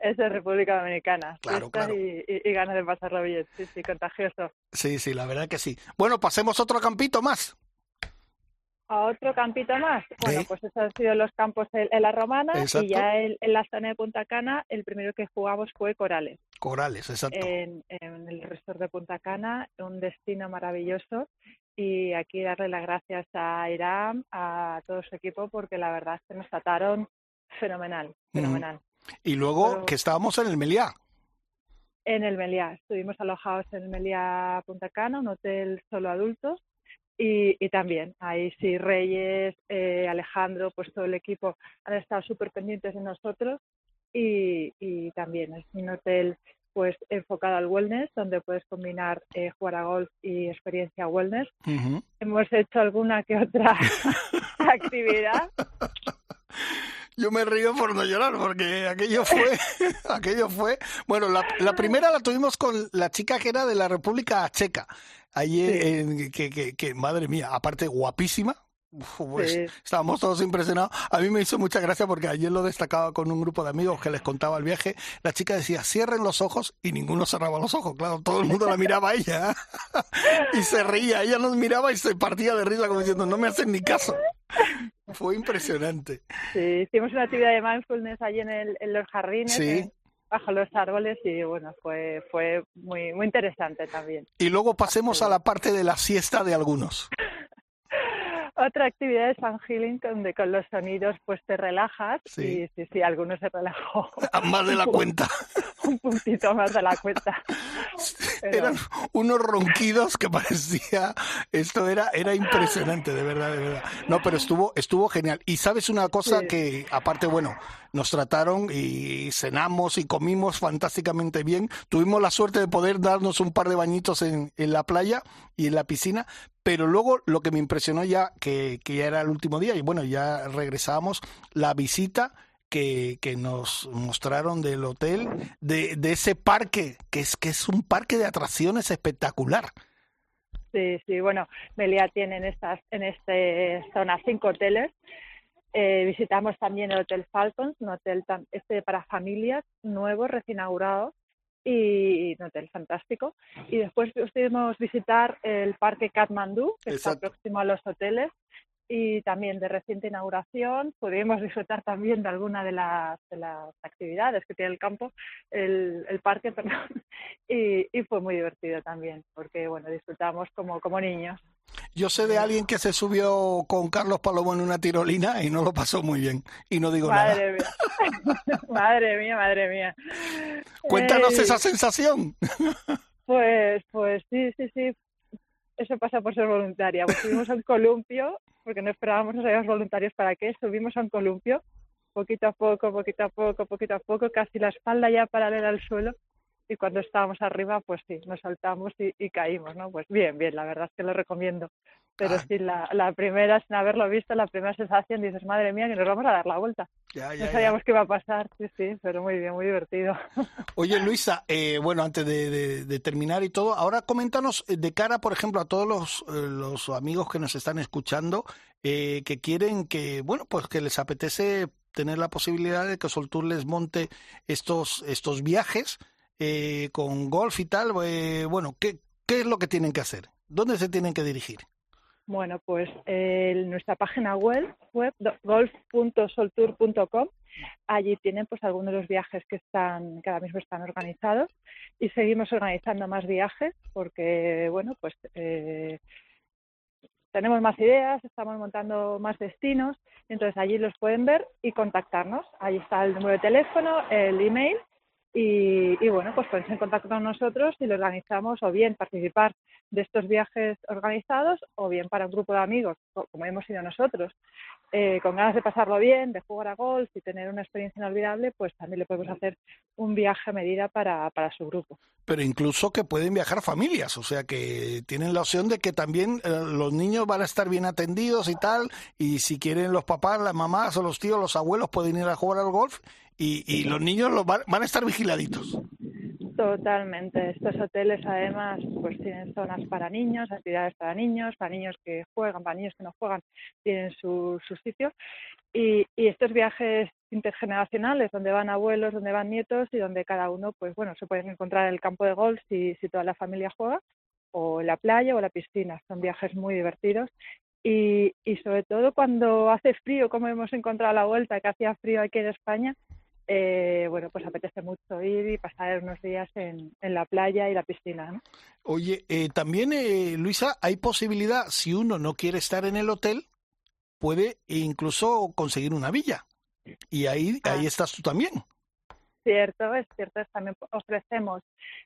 Es de República Dominicana. Claro, claro. Y, y, y ganas de pasarlo bien. Sí, sí, contagioso. Sí, sí, la verdad que sí. Bueno, pasemos otro campito más. A otro campito más. Bueno, pues esos han sido los campos en, en la Romana Exacto. y ya en, en la zona de Punta Cana el primero que jugamos fue Corales. Corales, exacto. en, en el resort de Punta Cana, un destino maravilloso. Y aquí darle las gracias a Irán, a todo su equipo, porque la verdad es que nos trataron fenomenal, fenomenal. Y luego pero- que estábamos en el Meliá. En el Meliá, estuvimos alojados en el Meliá Punta Cana, un hotel solo adultos. Y, y también, ahí sí, Reyes, eh, Alejandro, pues todo el equipo han estado súper pendientes de nosotros. Y, y también es un hotel pues enfocado al wellness, donde puedes combinar eh, jugar a golf y experiencia wellness. Hemos hecho alguna que otra (laughs) (laughs) actividad. (laughs) Yo me río por no llorar, porque aquello fue, (laughs) aquello fue. Bueno, la, la primera la tuvimos con la chica que era de la República Checa. Allí, en- que, que, que, madre mía, aparte guapísima. Uf, Pues Sí. estábamos todos impresionados. A mí me hizo mucha gracia porque ayer lo destacaba con un grupo de amigos que les contaba el viaje. La chica decía, cierren los ojos y ninguno cerraba los ojos. Claro, todo el mundo la miraba a ella (laughs) y se reía. Ella nos miraba y se partía de risa como diciendo, no me hacen ni caso. (laughs) Fue impresionante. Sí, hicimos una actividad de mindfulness allí en, el- en los jardines, Sí. bajo los árboles, y bueno, fue, fue muy, muy interesante también. Y luego pasemos a la parte de la siesta de algunos. (laughs) Otra actividad es fan healing, donde con los sonidos pues te relajas, Sí. y sí, sí, algunos se relajó (laughs) Más de la cuenta. (laughs) un puntito más de la cuenta. (laughs) Pero- Eran unos ronquidos que parecía, esto era, era impresionante, de verdad, de verdad. No, pero estuvo, estuvo genial. Y sabes una cosa Sí. que, aparte, bueno, nos trataron y cenamos y comimos fantásticamente bien. Tuvimos la suerte de poder darnos un par de bañitos en, en la playa y en la piscina, pero luego lo que me impresionó ya, que, que ya era el último día, y bueno, ya regresábamos, la visita que, que nos mostraron del hotel, de, de ese parque, que es, que es un parque de atracciones espectacular. Sí, sí, bueno, Melia tiene en estas, en este zona cinco hoteles. Eh, visitamos también el Hotel Falcons, un hotel tam- este para familias, nuevo, recién inaugurado, y un hotel fantástico. Y después pudimos visitar el Parque Katmandú, que Exacto. está próximo a los hoteles, y también de reciente inauguración. Pudimos disfrutar también de alguna de las, de las actividades que tiene el campo, el, el parque, (laughs) perdón, y, y fue muy divertido también, porque bueno, disfrutamos como, como niños. Yo sé de alguien que se subió con Carlos Palomo en una tirolina y no lo pasó muy bien. Y no digo nada. Madre mía, (laughs) madre mía, madre mía. Cuéntanos Eh, esa sensación. (laughs) Pues, pues sí, sí, sí. Eso pasa por ser voluntaria. Pues subimos a un columpio, porque no esperábamos, no sabíamos voluntarios para qué. Subimos a un columpio, poquito a poco, poquito a poco, poquito a poco, casi la espalda ya paralela al suelo. Y cuando estábamos arriba, pues sí, nos saltamos y, y caímos, ¿no? Pues bien, bien, la verdad es que lo recomiendo. Pero Ah. sí, la, la primera, sin haberlo visto, la primera sensación, dices, madre mía, que nos vamos a dar la vuelta. Ya, ya, No ya. sabíamos qué iba a pasar, sí, sí, pero muy bien, muy divertido. (laughs) Oye, Luisa, eh, bueno, antes de, de- de terminar y todo, ahora coméntanos eh, de cara, por ejemplo, a todos los, eh, los amigos que nos están escuchando, eh, que quieren que, bueno, pues que les apetece tener la posibilidad de que Soltour les monte estos, estos viajes eh, con golf y tal. Eh, bueno, ¿qué, ¿qué es lo que tienen que hacer? ¿Dónde se tienen que dirigir? Bueno, pues nuestra página web, web golf.soltour.com, allí tienen pues algunos de los viajes que están, que ahora mismo están organizados y seguimos organizando más viajes porque, bueno, pues eh, tenemos más ideas, estamos montando más destinos, entonces allí los pueden ver y contactarnos. Allí está el número de teléfono, el email y, y, bueno, pues ponerse en contacto con nosotros y lo organizamos o bien participar de estos viajes organizados o bien para un grupo de amigos, como hemos sido nosotros, eh, con ganas de pasarlo bien, de jugar a golf y tener una experiencia inolvidable, pues también le podemos hacer un viaje a medida para, para su grupo. Pero incluso que pueden viajar familias, o sea que tienen la opción de que también eh, los niños van a estar bien atendidos y tal, y si quieren los papás, las mamás o los tíos, los abuelos pueden ir a jugar al golf y, los niños los van, a estar vigiladitos. Totalmente. Estos hoteles además pues tienen zonas para niños, actividades para niños, para niños que juegan, para niños que no juegan, tienen su, su sitio. Y, y estos viajes intergeneracionales donde van abuelos, donde van nietos y donde cada uno pues bueno se pueden encontrar en el campo de golf si, si toda la familia juega o en la playa o la piscina. Son viajes muy divertidos y, y sobre todo cuando hace frío, como hemos encontrado la vuelta, que hacía frío aquí en España, eh, bueno, pues apetece mucho ir y pasar unos días en, en la playa y la piscina. ¿no? Oye, eh, también, eh, Luisa, hay posibilidad, si uno no quiere estar en el hotel, puede incluso conseguir una villa. Y ahí, Ah. ahí estás tú también. Cierto, es cierto, es- también ofrecemos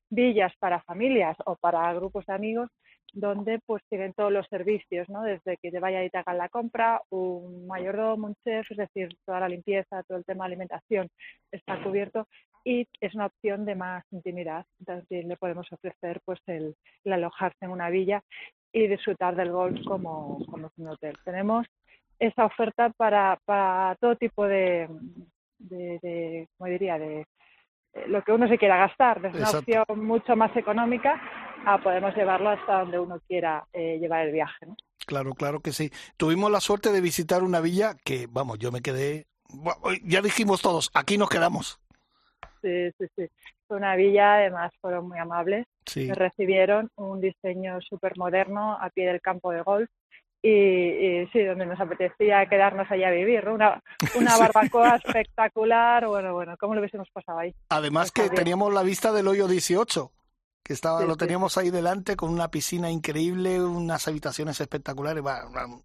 villas para familias o para grupos de amigos donde pues tienen todos los servicios, ¿no? Desde que te vaya y te hagan la compra, un mayordomo, un chef, es decir, toda la limpieza, todo el tema de alimentación está cubierto y es una opción de más intimidad. Entonces le podemos ofrecer pues el, el alojarse en una villa y disfrutar del golf como, como un hotel. Tenemos esa oferta para, para todo tipo de, de, de ¿cómo diría?, de eh, lo que uno se quiera gastar, desde una Exacto. opción mucho más económica a podemos llevarlo hasta donde uno quiera eh, llevar el viaje. ¿no? Claro, claro que sí. Tuvimos la suerte de visitar una villa que, vamos, yo me quedé. Ya dijimos todos, aquí nos quedamos. Sí, sí, sí. Fue una villa, además fueron muy amables. Sí. Me recibieron un diseño súper moderno a pie del campo de golf. Y, y sí, donde nos apetecía quedarnos allá a vivir, ¿no? Una, (laughs) una barbacoa espectacular, bueno, bueno, ¿cómo lo hubiésemos pasado ahí? Además que Está bien. teníamos la vista del hoyo 18, que estaba, Sí, lo sí. teníamos ahí delante con una piscina increíble, unas habitaciones espectaculares.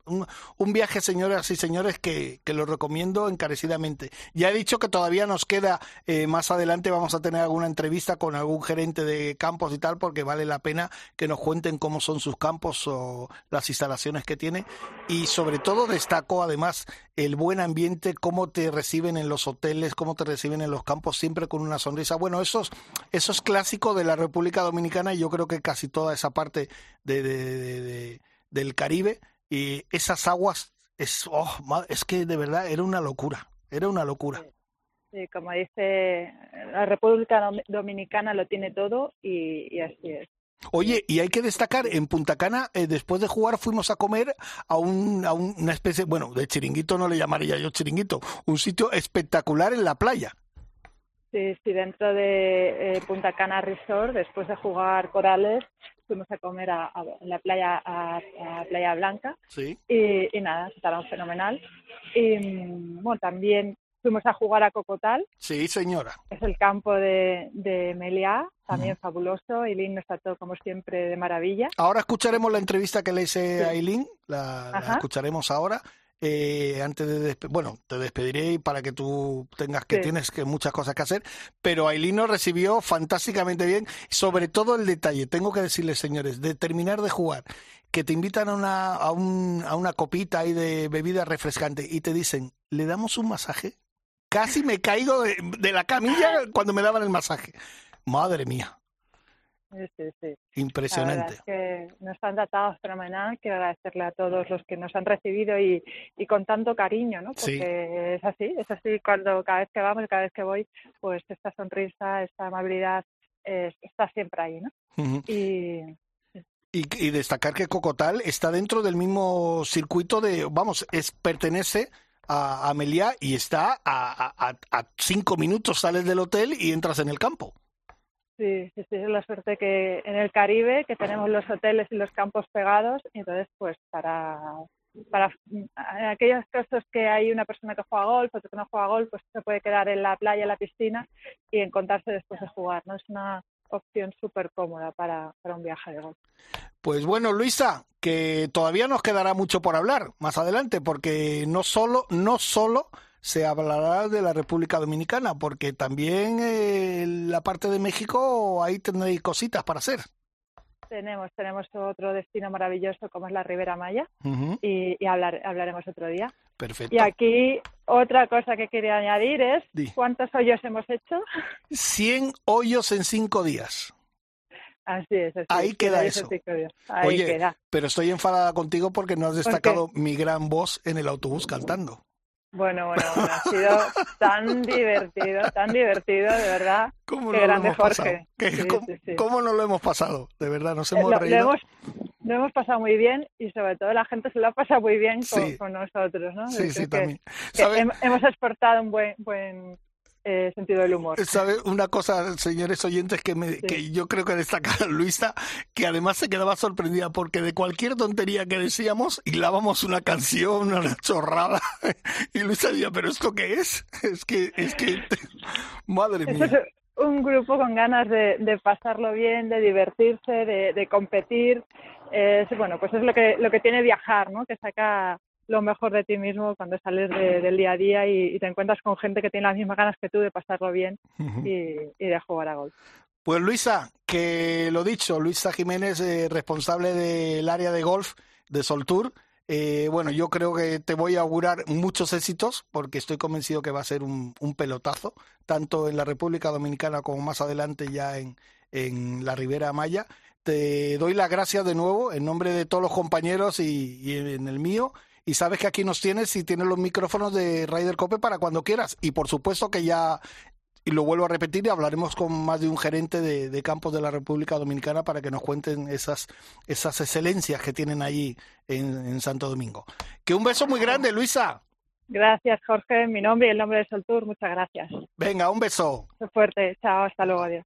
Un, un viaje, señoras y señores, que, que lo recomiendo encarecidamente. Ya he dicho que todavía nos queda, eh, más adelante vamos a tener alguna entrevista con algún gerente de campos y tal, porque vale la pena que nos cuenten cómo son sus campos o las instalaciones que tiene. Y sobre todo destaco además el buen ambiente, cómo te reciben en los hoteles, cómo te reciben en los campos, siempre con una sonrisa. Bueno, eso es, eso es clásico de la República Dominicana y yo creo que casi toda esa parte de, de- de- de- del Caribe y esas aguas, es, oh, es que de verdad era una locura, era una locura. Sí, como dice, la República Dom- Dominicana lo tiene todo y así es. Oye, y hay que destacar, en Punta Cana, eh, después de jugar, fuimos a comer a, un, a un- una especie, bueno, de chiringuito no le llamaría yo chiringuito, un sitio espectacular en la playa. Sí, sí, dentro de eh, Punta Cana Resort, después de jugar corales, fuimos a comer a, a la playa, a, a Playa Blanca Sí. y, y nada, estaban fenomenal. Y mm, bueno, también fuimos a jugar a Cocotal, Sí, señora. es el campo de, de Meliá, también fabuloso, y Lynn nos trató como siempre de maravilla. Ahora escucharemos la entrevista que le hice a Aileen, la, escucharemos ahora. Eh, antes de bueno, te despediré para que tú tengas que Sí. tienes que muchas cosas que hacer, pero Aileen nos recibió fantásticamente bien, sobre todo el detalle, tengo que decirles, señores, de terminar de jugar, que te invitan a una a, un, a una copita ahí de bebida refrescante y te dicen, "¿Le damos un masaje?" Casi me caigo de, de la camilla cuando me daban el masaje. Madre mía, Sí, sí, sí. La verdad impresionante. es que nos han tratado fenomenal. Quiero agradecerle a todos los que nos han recibido y, y con tanto cariño, ¿no? Sí. Porque es así, es así cuando cada vez que vamos, cada vez que voy, pues esta sonrisa, esta amabilidad eh, está siempre ahí, ¿no? Ujú. Y Y, y destacar que Cocotal está dentro del mismo circuito de, vamos, es pertenece a, a y está a, a, a cinco minutos, sales del hotel y entras en el campo. Sí, sí, sí, es la suerte que en el Caribe, que tenemos los hoteles y los campos pegados, y entonces pues para, para en aquellos casos que hay una persona que juega golf, otro que no juega golf, pues se puede quedar en la playa, en la piscina y encontrarse después de jugar, ¿no? Es una opción súper cómoda para, para un viaje de golf. Pues bueno, Luisa, que todavía nos quedará mucho por hablar más adelante, porque no solo, no solo se hablará de la República Dominicana, porque también eh, la parte de México ahí tendréis cositas para hacer. Tenemos, tenemos otro destino maravilloso como es la Ribera Maya y, y hablar, hablaremos otro día. Perfecto. Y aquí otra cosa que quería añadir es, Di. ¿cuántos hoyos hemos hecho? 100 hoyos en 5 días. Así es. Así Ahí es, queda eso. Ahí Oye, queda. pero estoy enfadada contigo porque no has destacado mi gran voz en el autobús cantando. Bueno, bueno, bueno, ha sido (laughs) tan divertido, tan divertido, de verdad. ¿Cómo Qué no lo hemos pasado? Jorge. ¿Qué- Sí, cómo, sí, sí. cómo no lo hemos pasado? De verdad, nos Lo, hemos lo reído. hemos, lo hemos pasado muy bien y sobre todo la gente se lo ha pasado muy bien con, nosotros, ¿no? Sí, sí, que- también. que hemos exportado un buen, buen eh, sentido del humor. ¿Sabe una cosa, señores oyentes, que, me, Sí. que yo creo que destaca (laughs) Luisa, que además se quedaba sorprendida porque de cualquier tontería que decíamos, hilábamos una canción, (laughs) una chorrada, y Luisa decía, ¿pero esto qué es? Es que, es que, (laughs) madre Esto es mía. un grupo con ganas de, de pasarlo bien, de divertirse, de, de competir. Es, bueno, pues es lo que, lo que tiene viajar, ¿no? Que saca lo mejor de ti mismo cuando sales de- del día a día y, y te encuentras con gente que tiene las mismas ganas que tú de pasarlo bien y, y de jugar a golf. Pues Luisa, que lo dicho, Luisa Jiménez, eh, responsable del área de golf de Soltour. Eh, bueno, yo creo que te voy a augurar muchos éxitos porque estoy convencido que va a ser un, un pelotazo, tanto en la República Dominicana como más adelante ya en, en la Ribera Maya. Te doy las gracias de nuevo en nombre de todos los compañeros y, y en el mío. Y sabes que aquí nos tienes y tienes los micrófonos de Ryder Cope para cuando quieras. Y por supuesto que ya y lo vuelvo a repetir y hablaremos con más de un gerente de, de campos de la República Dominicana para que nos cuenten esas, esas excelencias que tienen ahí en, en Santo Domingo. Que un beso muy grande, Luisa. Gracias, Jorge, mi nombre y el nombre de Soltour, muchas gracias. Venga, un beso. Muy fuerte, chao, hasta luego, adiós.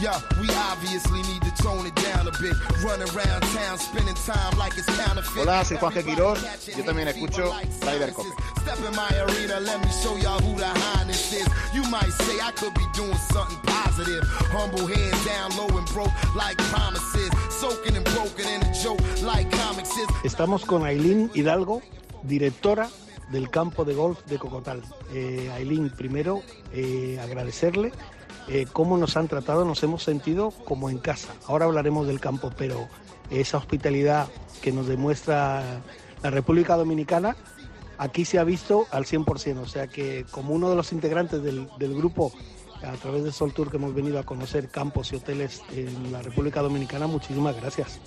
Yeah, we obviously need to tone it down a bit. Run around town, spending time like it's counterfeit. Hola, soy Juanje Quirós. Yo también escucho Cope. Step in my arena, let me show y'all who the highness is. You might say I could be doing something positive. Humble down low and broke like promises. Soaking and broken in a joke like comics is. Estamos con Aileen Hidalgo, directora del campo de golf de Cocotal. Eh, Aileen, primero eh, agradecerle eh, cómo nos han tratado, nos hemos sentido como en casa. Ahora hablaremos del campo, pero esa hospitalidad que nos demuestra la República Dominicana, aquí se ha visto al 100%. O sea que como uno de los integrantes del, del grupo a través de Sol Tour que hemos venido a conocer campos y hoteles en la República Dominicana, muchísimas gracias.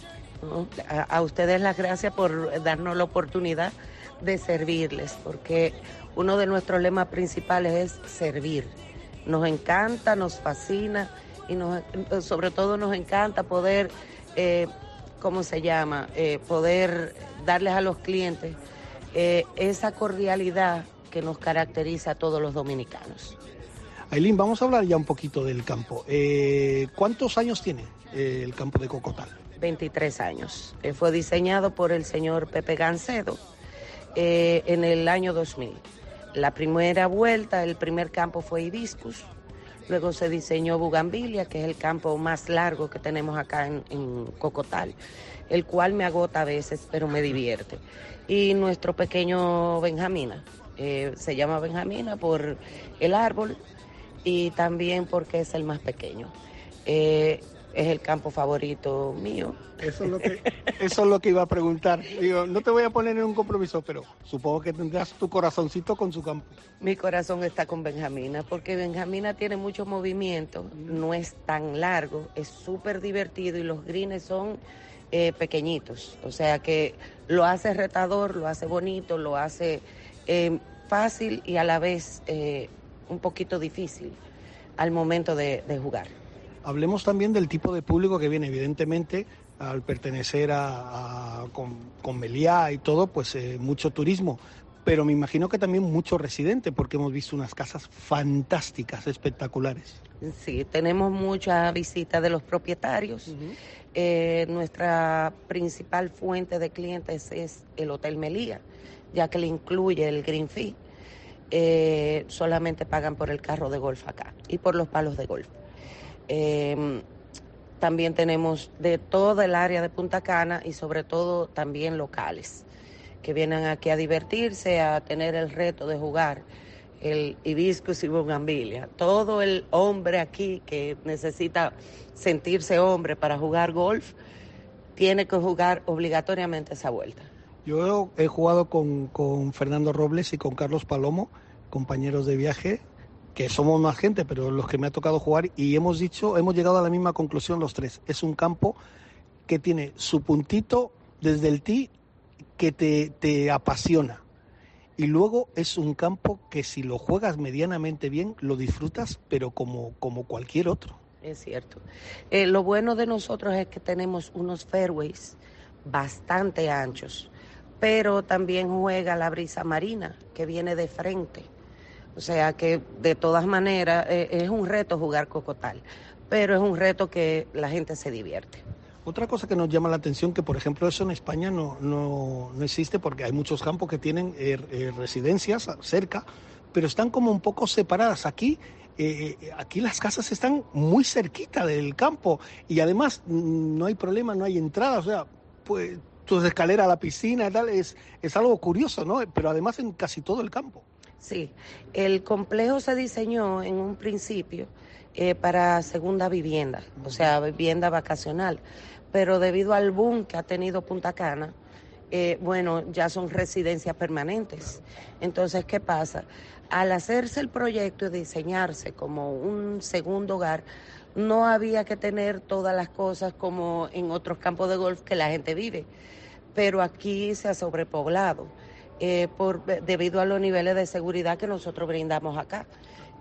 a ustedes las gracias por darnos la oportunidad de servirles, porque uno de nuestros lemas principales es servir. Nos encanta, nos fascina y nos, sobre todo nos encanta poder, eh, ¿cómo se llama? Eh, poder darles a los clientes eh, esa cordialidad que nos caracteriza a todos los dominicanos. Aileen, vamos a hablar ya un poquito del campo. ¿Cuántos años tiene el campo de Cocotal? 23 años. Fue diseñado por el señor Pepe Gancedo en el año 2000. La primera vuelta, el primer campo fue Hibiscus, luego se diseñó Bugambilia, que es el campo más largo que tenemos acá en, Cocotal, el cual me agota a veces, pero me divierte. Y nuestro pequeño Benjamina, eh, se llama Benjamina por el árbol y también porque es el más pequeño. Eh, es el campo favorito mío. Eso es, lo que, eso es lo que iba a preguntar. Digo, no te voy a poner en un compromiso, pero supongo que tendrás tu corazoncito con su campo. Mi corazón está con Benjamina, porque Benjamina tiene mucho movimiento, no es tan largo, es súper divertido y los greens son eh, pequeñitos. O sea que lo hace retador, lo hace bonito, lo hace eh, fácil y a la vez eh, un poquito difícil al momento de, de jugar. Hablemos también del tipo de público que viene, evidentemente, al pertenecer a, a con, con, Meliá y todo, pues eh, mucho turismo. Pero me imagino que también mucho residente, porque hemos visto unas casas fantásticas, espectaculares. Sí, tenemos mucha visita de los propietarios. Uh -huh. eh, nuestra principal fuente de clientes es el Hotel Melía, ya que le incluye el Green Fee. Eh, solamente pagan por el carro de golf acá y por los palos de golf. Eh, también tenemos de toda el área de Punta Cana y sobre todo también locales que vienen aquí a divertirse, a tener el reto de jugar el hibiscus y bugambilia. Todo el hombre aquí que necesita sentirse hombre para jugar golf tiene que jugar obligatoriamente esa vuelta. Yo he jugado con Fernando Robles y con Carlos Palomo, compañeros de viaje, que somos más gente, pero los que me ha tocado jugar y hemos dicho, hemos llegado a la misma conclusión los tres. Es un campo que tiene su puntito desde el tee que te, te apasiona. Y luego es un campo que si lo juegas medianamente bien, lo disfrutas, pero como, como cualquier otro. Es cierto. Eh, lo bueno de nosotros es que tenemos unos fairways bastante anchos, pero también juega la brisa marina que viene de frente. O sea que de todas maneras eh, es un reto jugar cocotal, pero es un reto que la gente se divierte. Otra cosa que nos llama la atención, que por ejemplo eso en España no, no, no existe porque hay muchos campos que tienen eh, eh, residencias cerca, pero están como un poco separadas. Aquí, eh, aquí las casas están muy cerquita del campo y además mm, no hay problema, no hay entrada, o sea, pues tus escaleras a la piscina tal, es, es algo curioso, ¿no? Pero además en casi todo el campo. Sí, el complejo se diseñó en un principio eh, para segunda vivienda, o sea, vivienda vacacional, pero debido al boom que ha tenido Punta Cana, eh, bueno, ya son residencias permanentes. Entonces, ¿qué pasa? Al hacerse el proyecto y diseñarse como un segundo hogar, no había que tener todas las cosas como en otros campos de golf que la gente vive, pero aquí se ha sobrepoblado eh, por, debido a los niveles de seguridad que nosotros brindamos acá.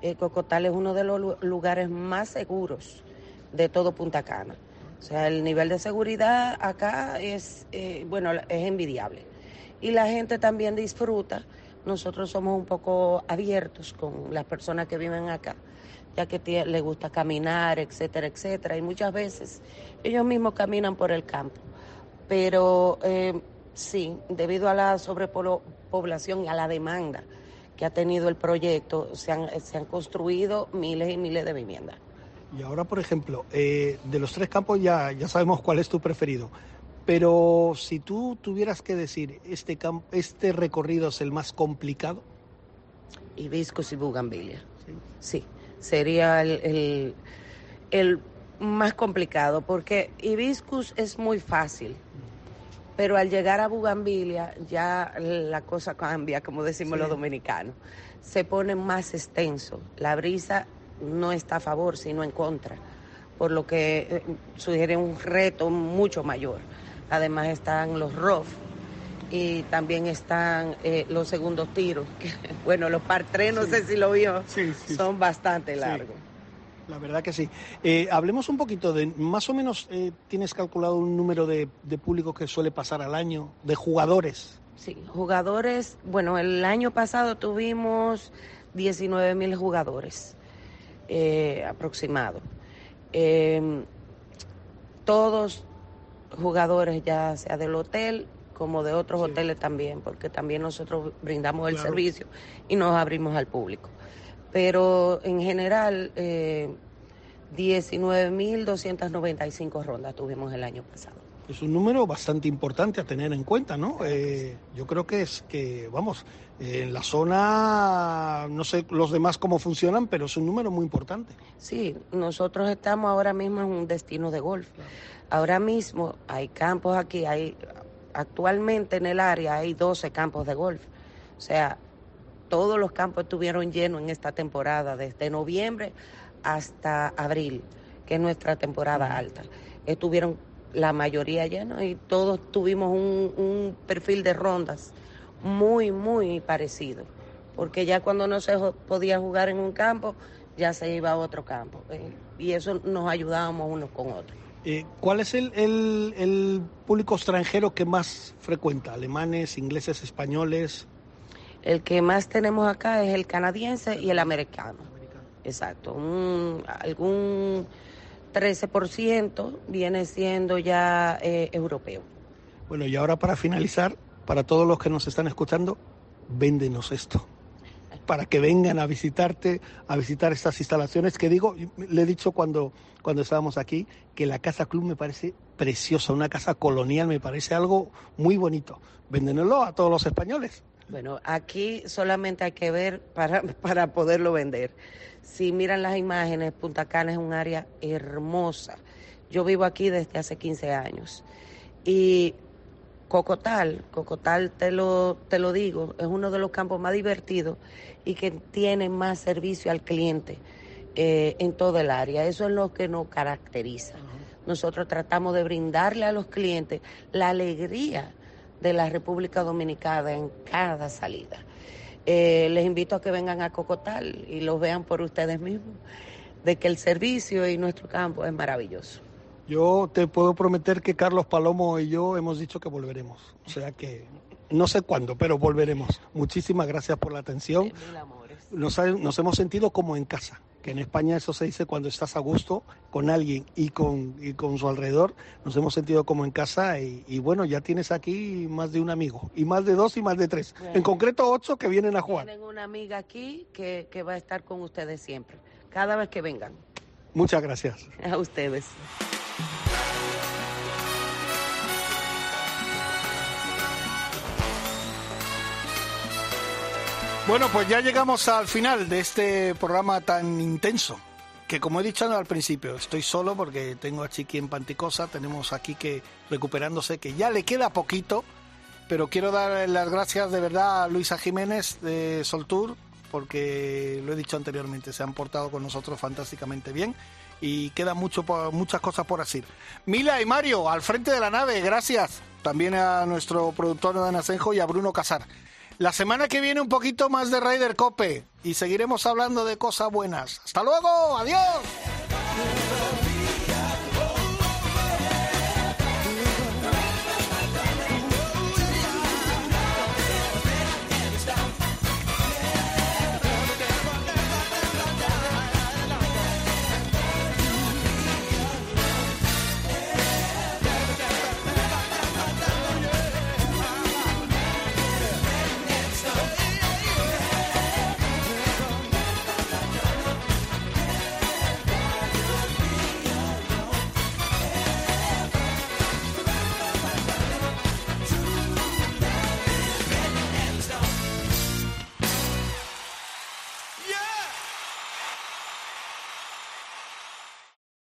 Eh, Cocotal es uno de los lugares más seguros de todo Punta Cana. O sea, el nivel de seguridad acá es, eh, bueno, es envidiable. Y la gente también disfruta. Nosotros somos un poco abiertos con las personas que viven acá, ya que les gusta caminar, etcétera, etcétera. Y muchas veces ellos mismos caminan por el campo. Pero eh, sí, debido a la sobrepoblación y a la demanda que ha tenido el proyecto, se han, se han construido miles y miles de viviendas. Y ahora, por ejemplo, eh, de los tres campos ya, ya sabemos cuál es tu preferido. Pero si tú tuvieras que decir, este, camp este recorrido es el más complicado. Hibiscus y Bugambilia. Sí, sí sería el, el, el, más complicado, porque Hibiscus es muy fácil. Pero al llegar a Bugambilia ya la cosa cambia, como decimos sí. los dominicanos. Se pone más extenso. La brisa no está a favor, sino en contra, por lo que eh, sugiere un reto mucho mayor. Además están los ROF y también están eh, los segundos tiros, que (laughs) bueno, los par 3, no sí. sé si lo vio, sí, son bastante largos. La verdad que sí. Eh, hablemos un poquito de, más o menos, eh, ¿tienes calculado un número de, de, público que suele pasar al año, de jugadores? Sí, jugadores, bueno, el año pasado tuvimos 19 mil jugadores eh, aproximado. Eh, todos jugadores, ya sea del hotel como de otros sí. hoteles también, porque también nosotros brindamos el claro. servicio y nos abrimos al público. Pero en general, eh, 19.295 rondas tuvimos el año pasado. Es un número bastante importante a tener en cuenta, ¿no? Eh, yo creo que es que, vamos, eh, en la zona, no sé los demás cómo funcionan, pero es un número muy importante. Sí, nosotros estamos ahora mismo en un destino de golf. Ahora mismo hay campos aquí, hay actualmente en el área hay 12 campos de golf. O sea, todos los campos estuvieron llenos en esta temporada, desde noviembre hasta abril, que es nuestra temporada alta. Estuvieron la mayoría llenos y todos tuvimos un, un perfil de rondas muy, muy parecido. porque ya cuando no se podía jugar en un campo, ya se iba a otro campo. Eh, y eso nos ayudábamos unos con otros. Eh, ¿Cuál es el, el, público extranjero que más frecuenta? ¿Alemanes, ingleses, españoles? El que más tenemos acá es el canadiense y el americano. Exacto. Un, algún 13% viene siendo ya eh, europeo. Bueno, y ahora para finalizar, para todos los que nos están escuchando, véndenos esto para que vengan a visitarte, a visitar estas instalaciones que digo, le he dicho cuando, cuando estábamos aquí, que la Casa Club me parece preciosa, una casa colonial, me parece algo muy bonito. Véndenoslo a todos los españoles. Bueno, aquí solamente hay que ver para, (laughs) para poderlo vender. Si miran las imágenes, Punta Cana es un área hermosa. Yo vivo aquí desde hace 15 años. Y Cocotal, Cocotal te lo, te lo digo, es uno de los campos más divertidos y que tiene más servicio al cliente eh, en todo el área. Eso es lo que nos caracteriza. Nosotros tratamos de brindarle a los clientes la alegría de la República Dominicana en cada salida. Eh, les invito a que vengan a Cocotal y lo vean por ustedes mismos, de que el servicio y nuestro campo es maravilloso. Yo te puedo prometer que Carlos Palomo y yo hemos dicho que volveremos. O sea que no sé cuándo, pero volveremos. Muchísimas gracias por la atención. Nos, nos, hemos sentido como en casa, que en España eso se dice cuando estás a gusto con alguien y con, y con su alrededor. Nos hemos sentido como en casa y, bueno, ya tienes aquí más de un amigo, y más de dos y más de tres. En concreto, ocho que vienen a jugar. Tienen una amiga aquí que, que va a estar con ustedes siempre, cada vez que vengan. Muchas gracias. A ustedes. Bueno, pues ya llegamos al final de este programa tan intenso. Que como he dicho al principio, estoy solo porque tengo a Chiqui en Panticosa, tenemos aquí que recuperándose, que ya le queda poquito, pero quiero dar las gracias de verdad a Luisa Jiménez de Soltour, porque lo he dicho anteriormente, se han portado con nosotros fantásticamente bien y quedan mucho, muchas cosas por decir. Mila y Mario, al frente de la nave, gracias. También a nuestro productor Dan Asenjo y a Bruno Casar. La semana que viene un poquito más de Raider Cope y seguiremos hablando de cosas buenas. Hasta luego, adiós.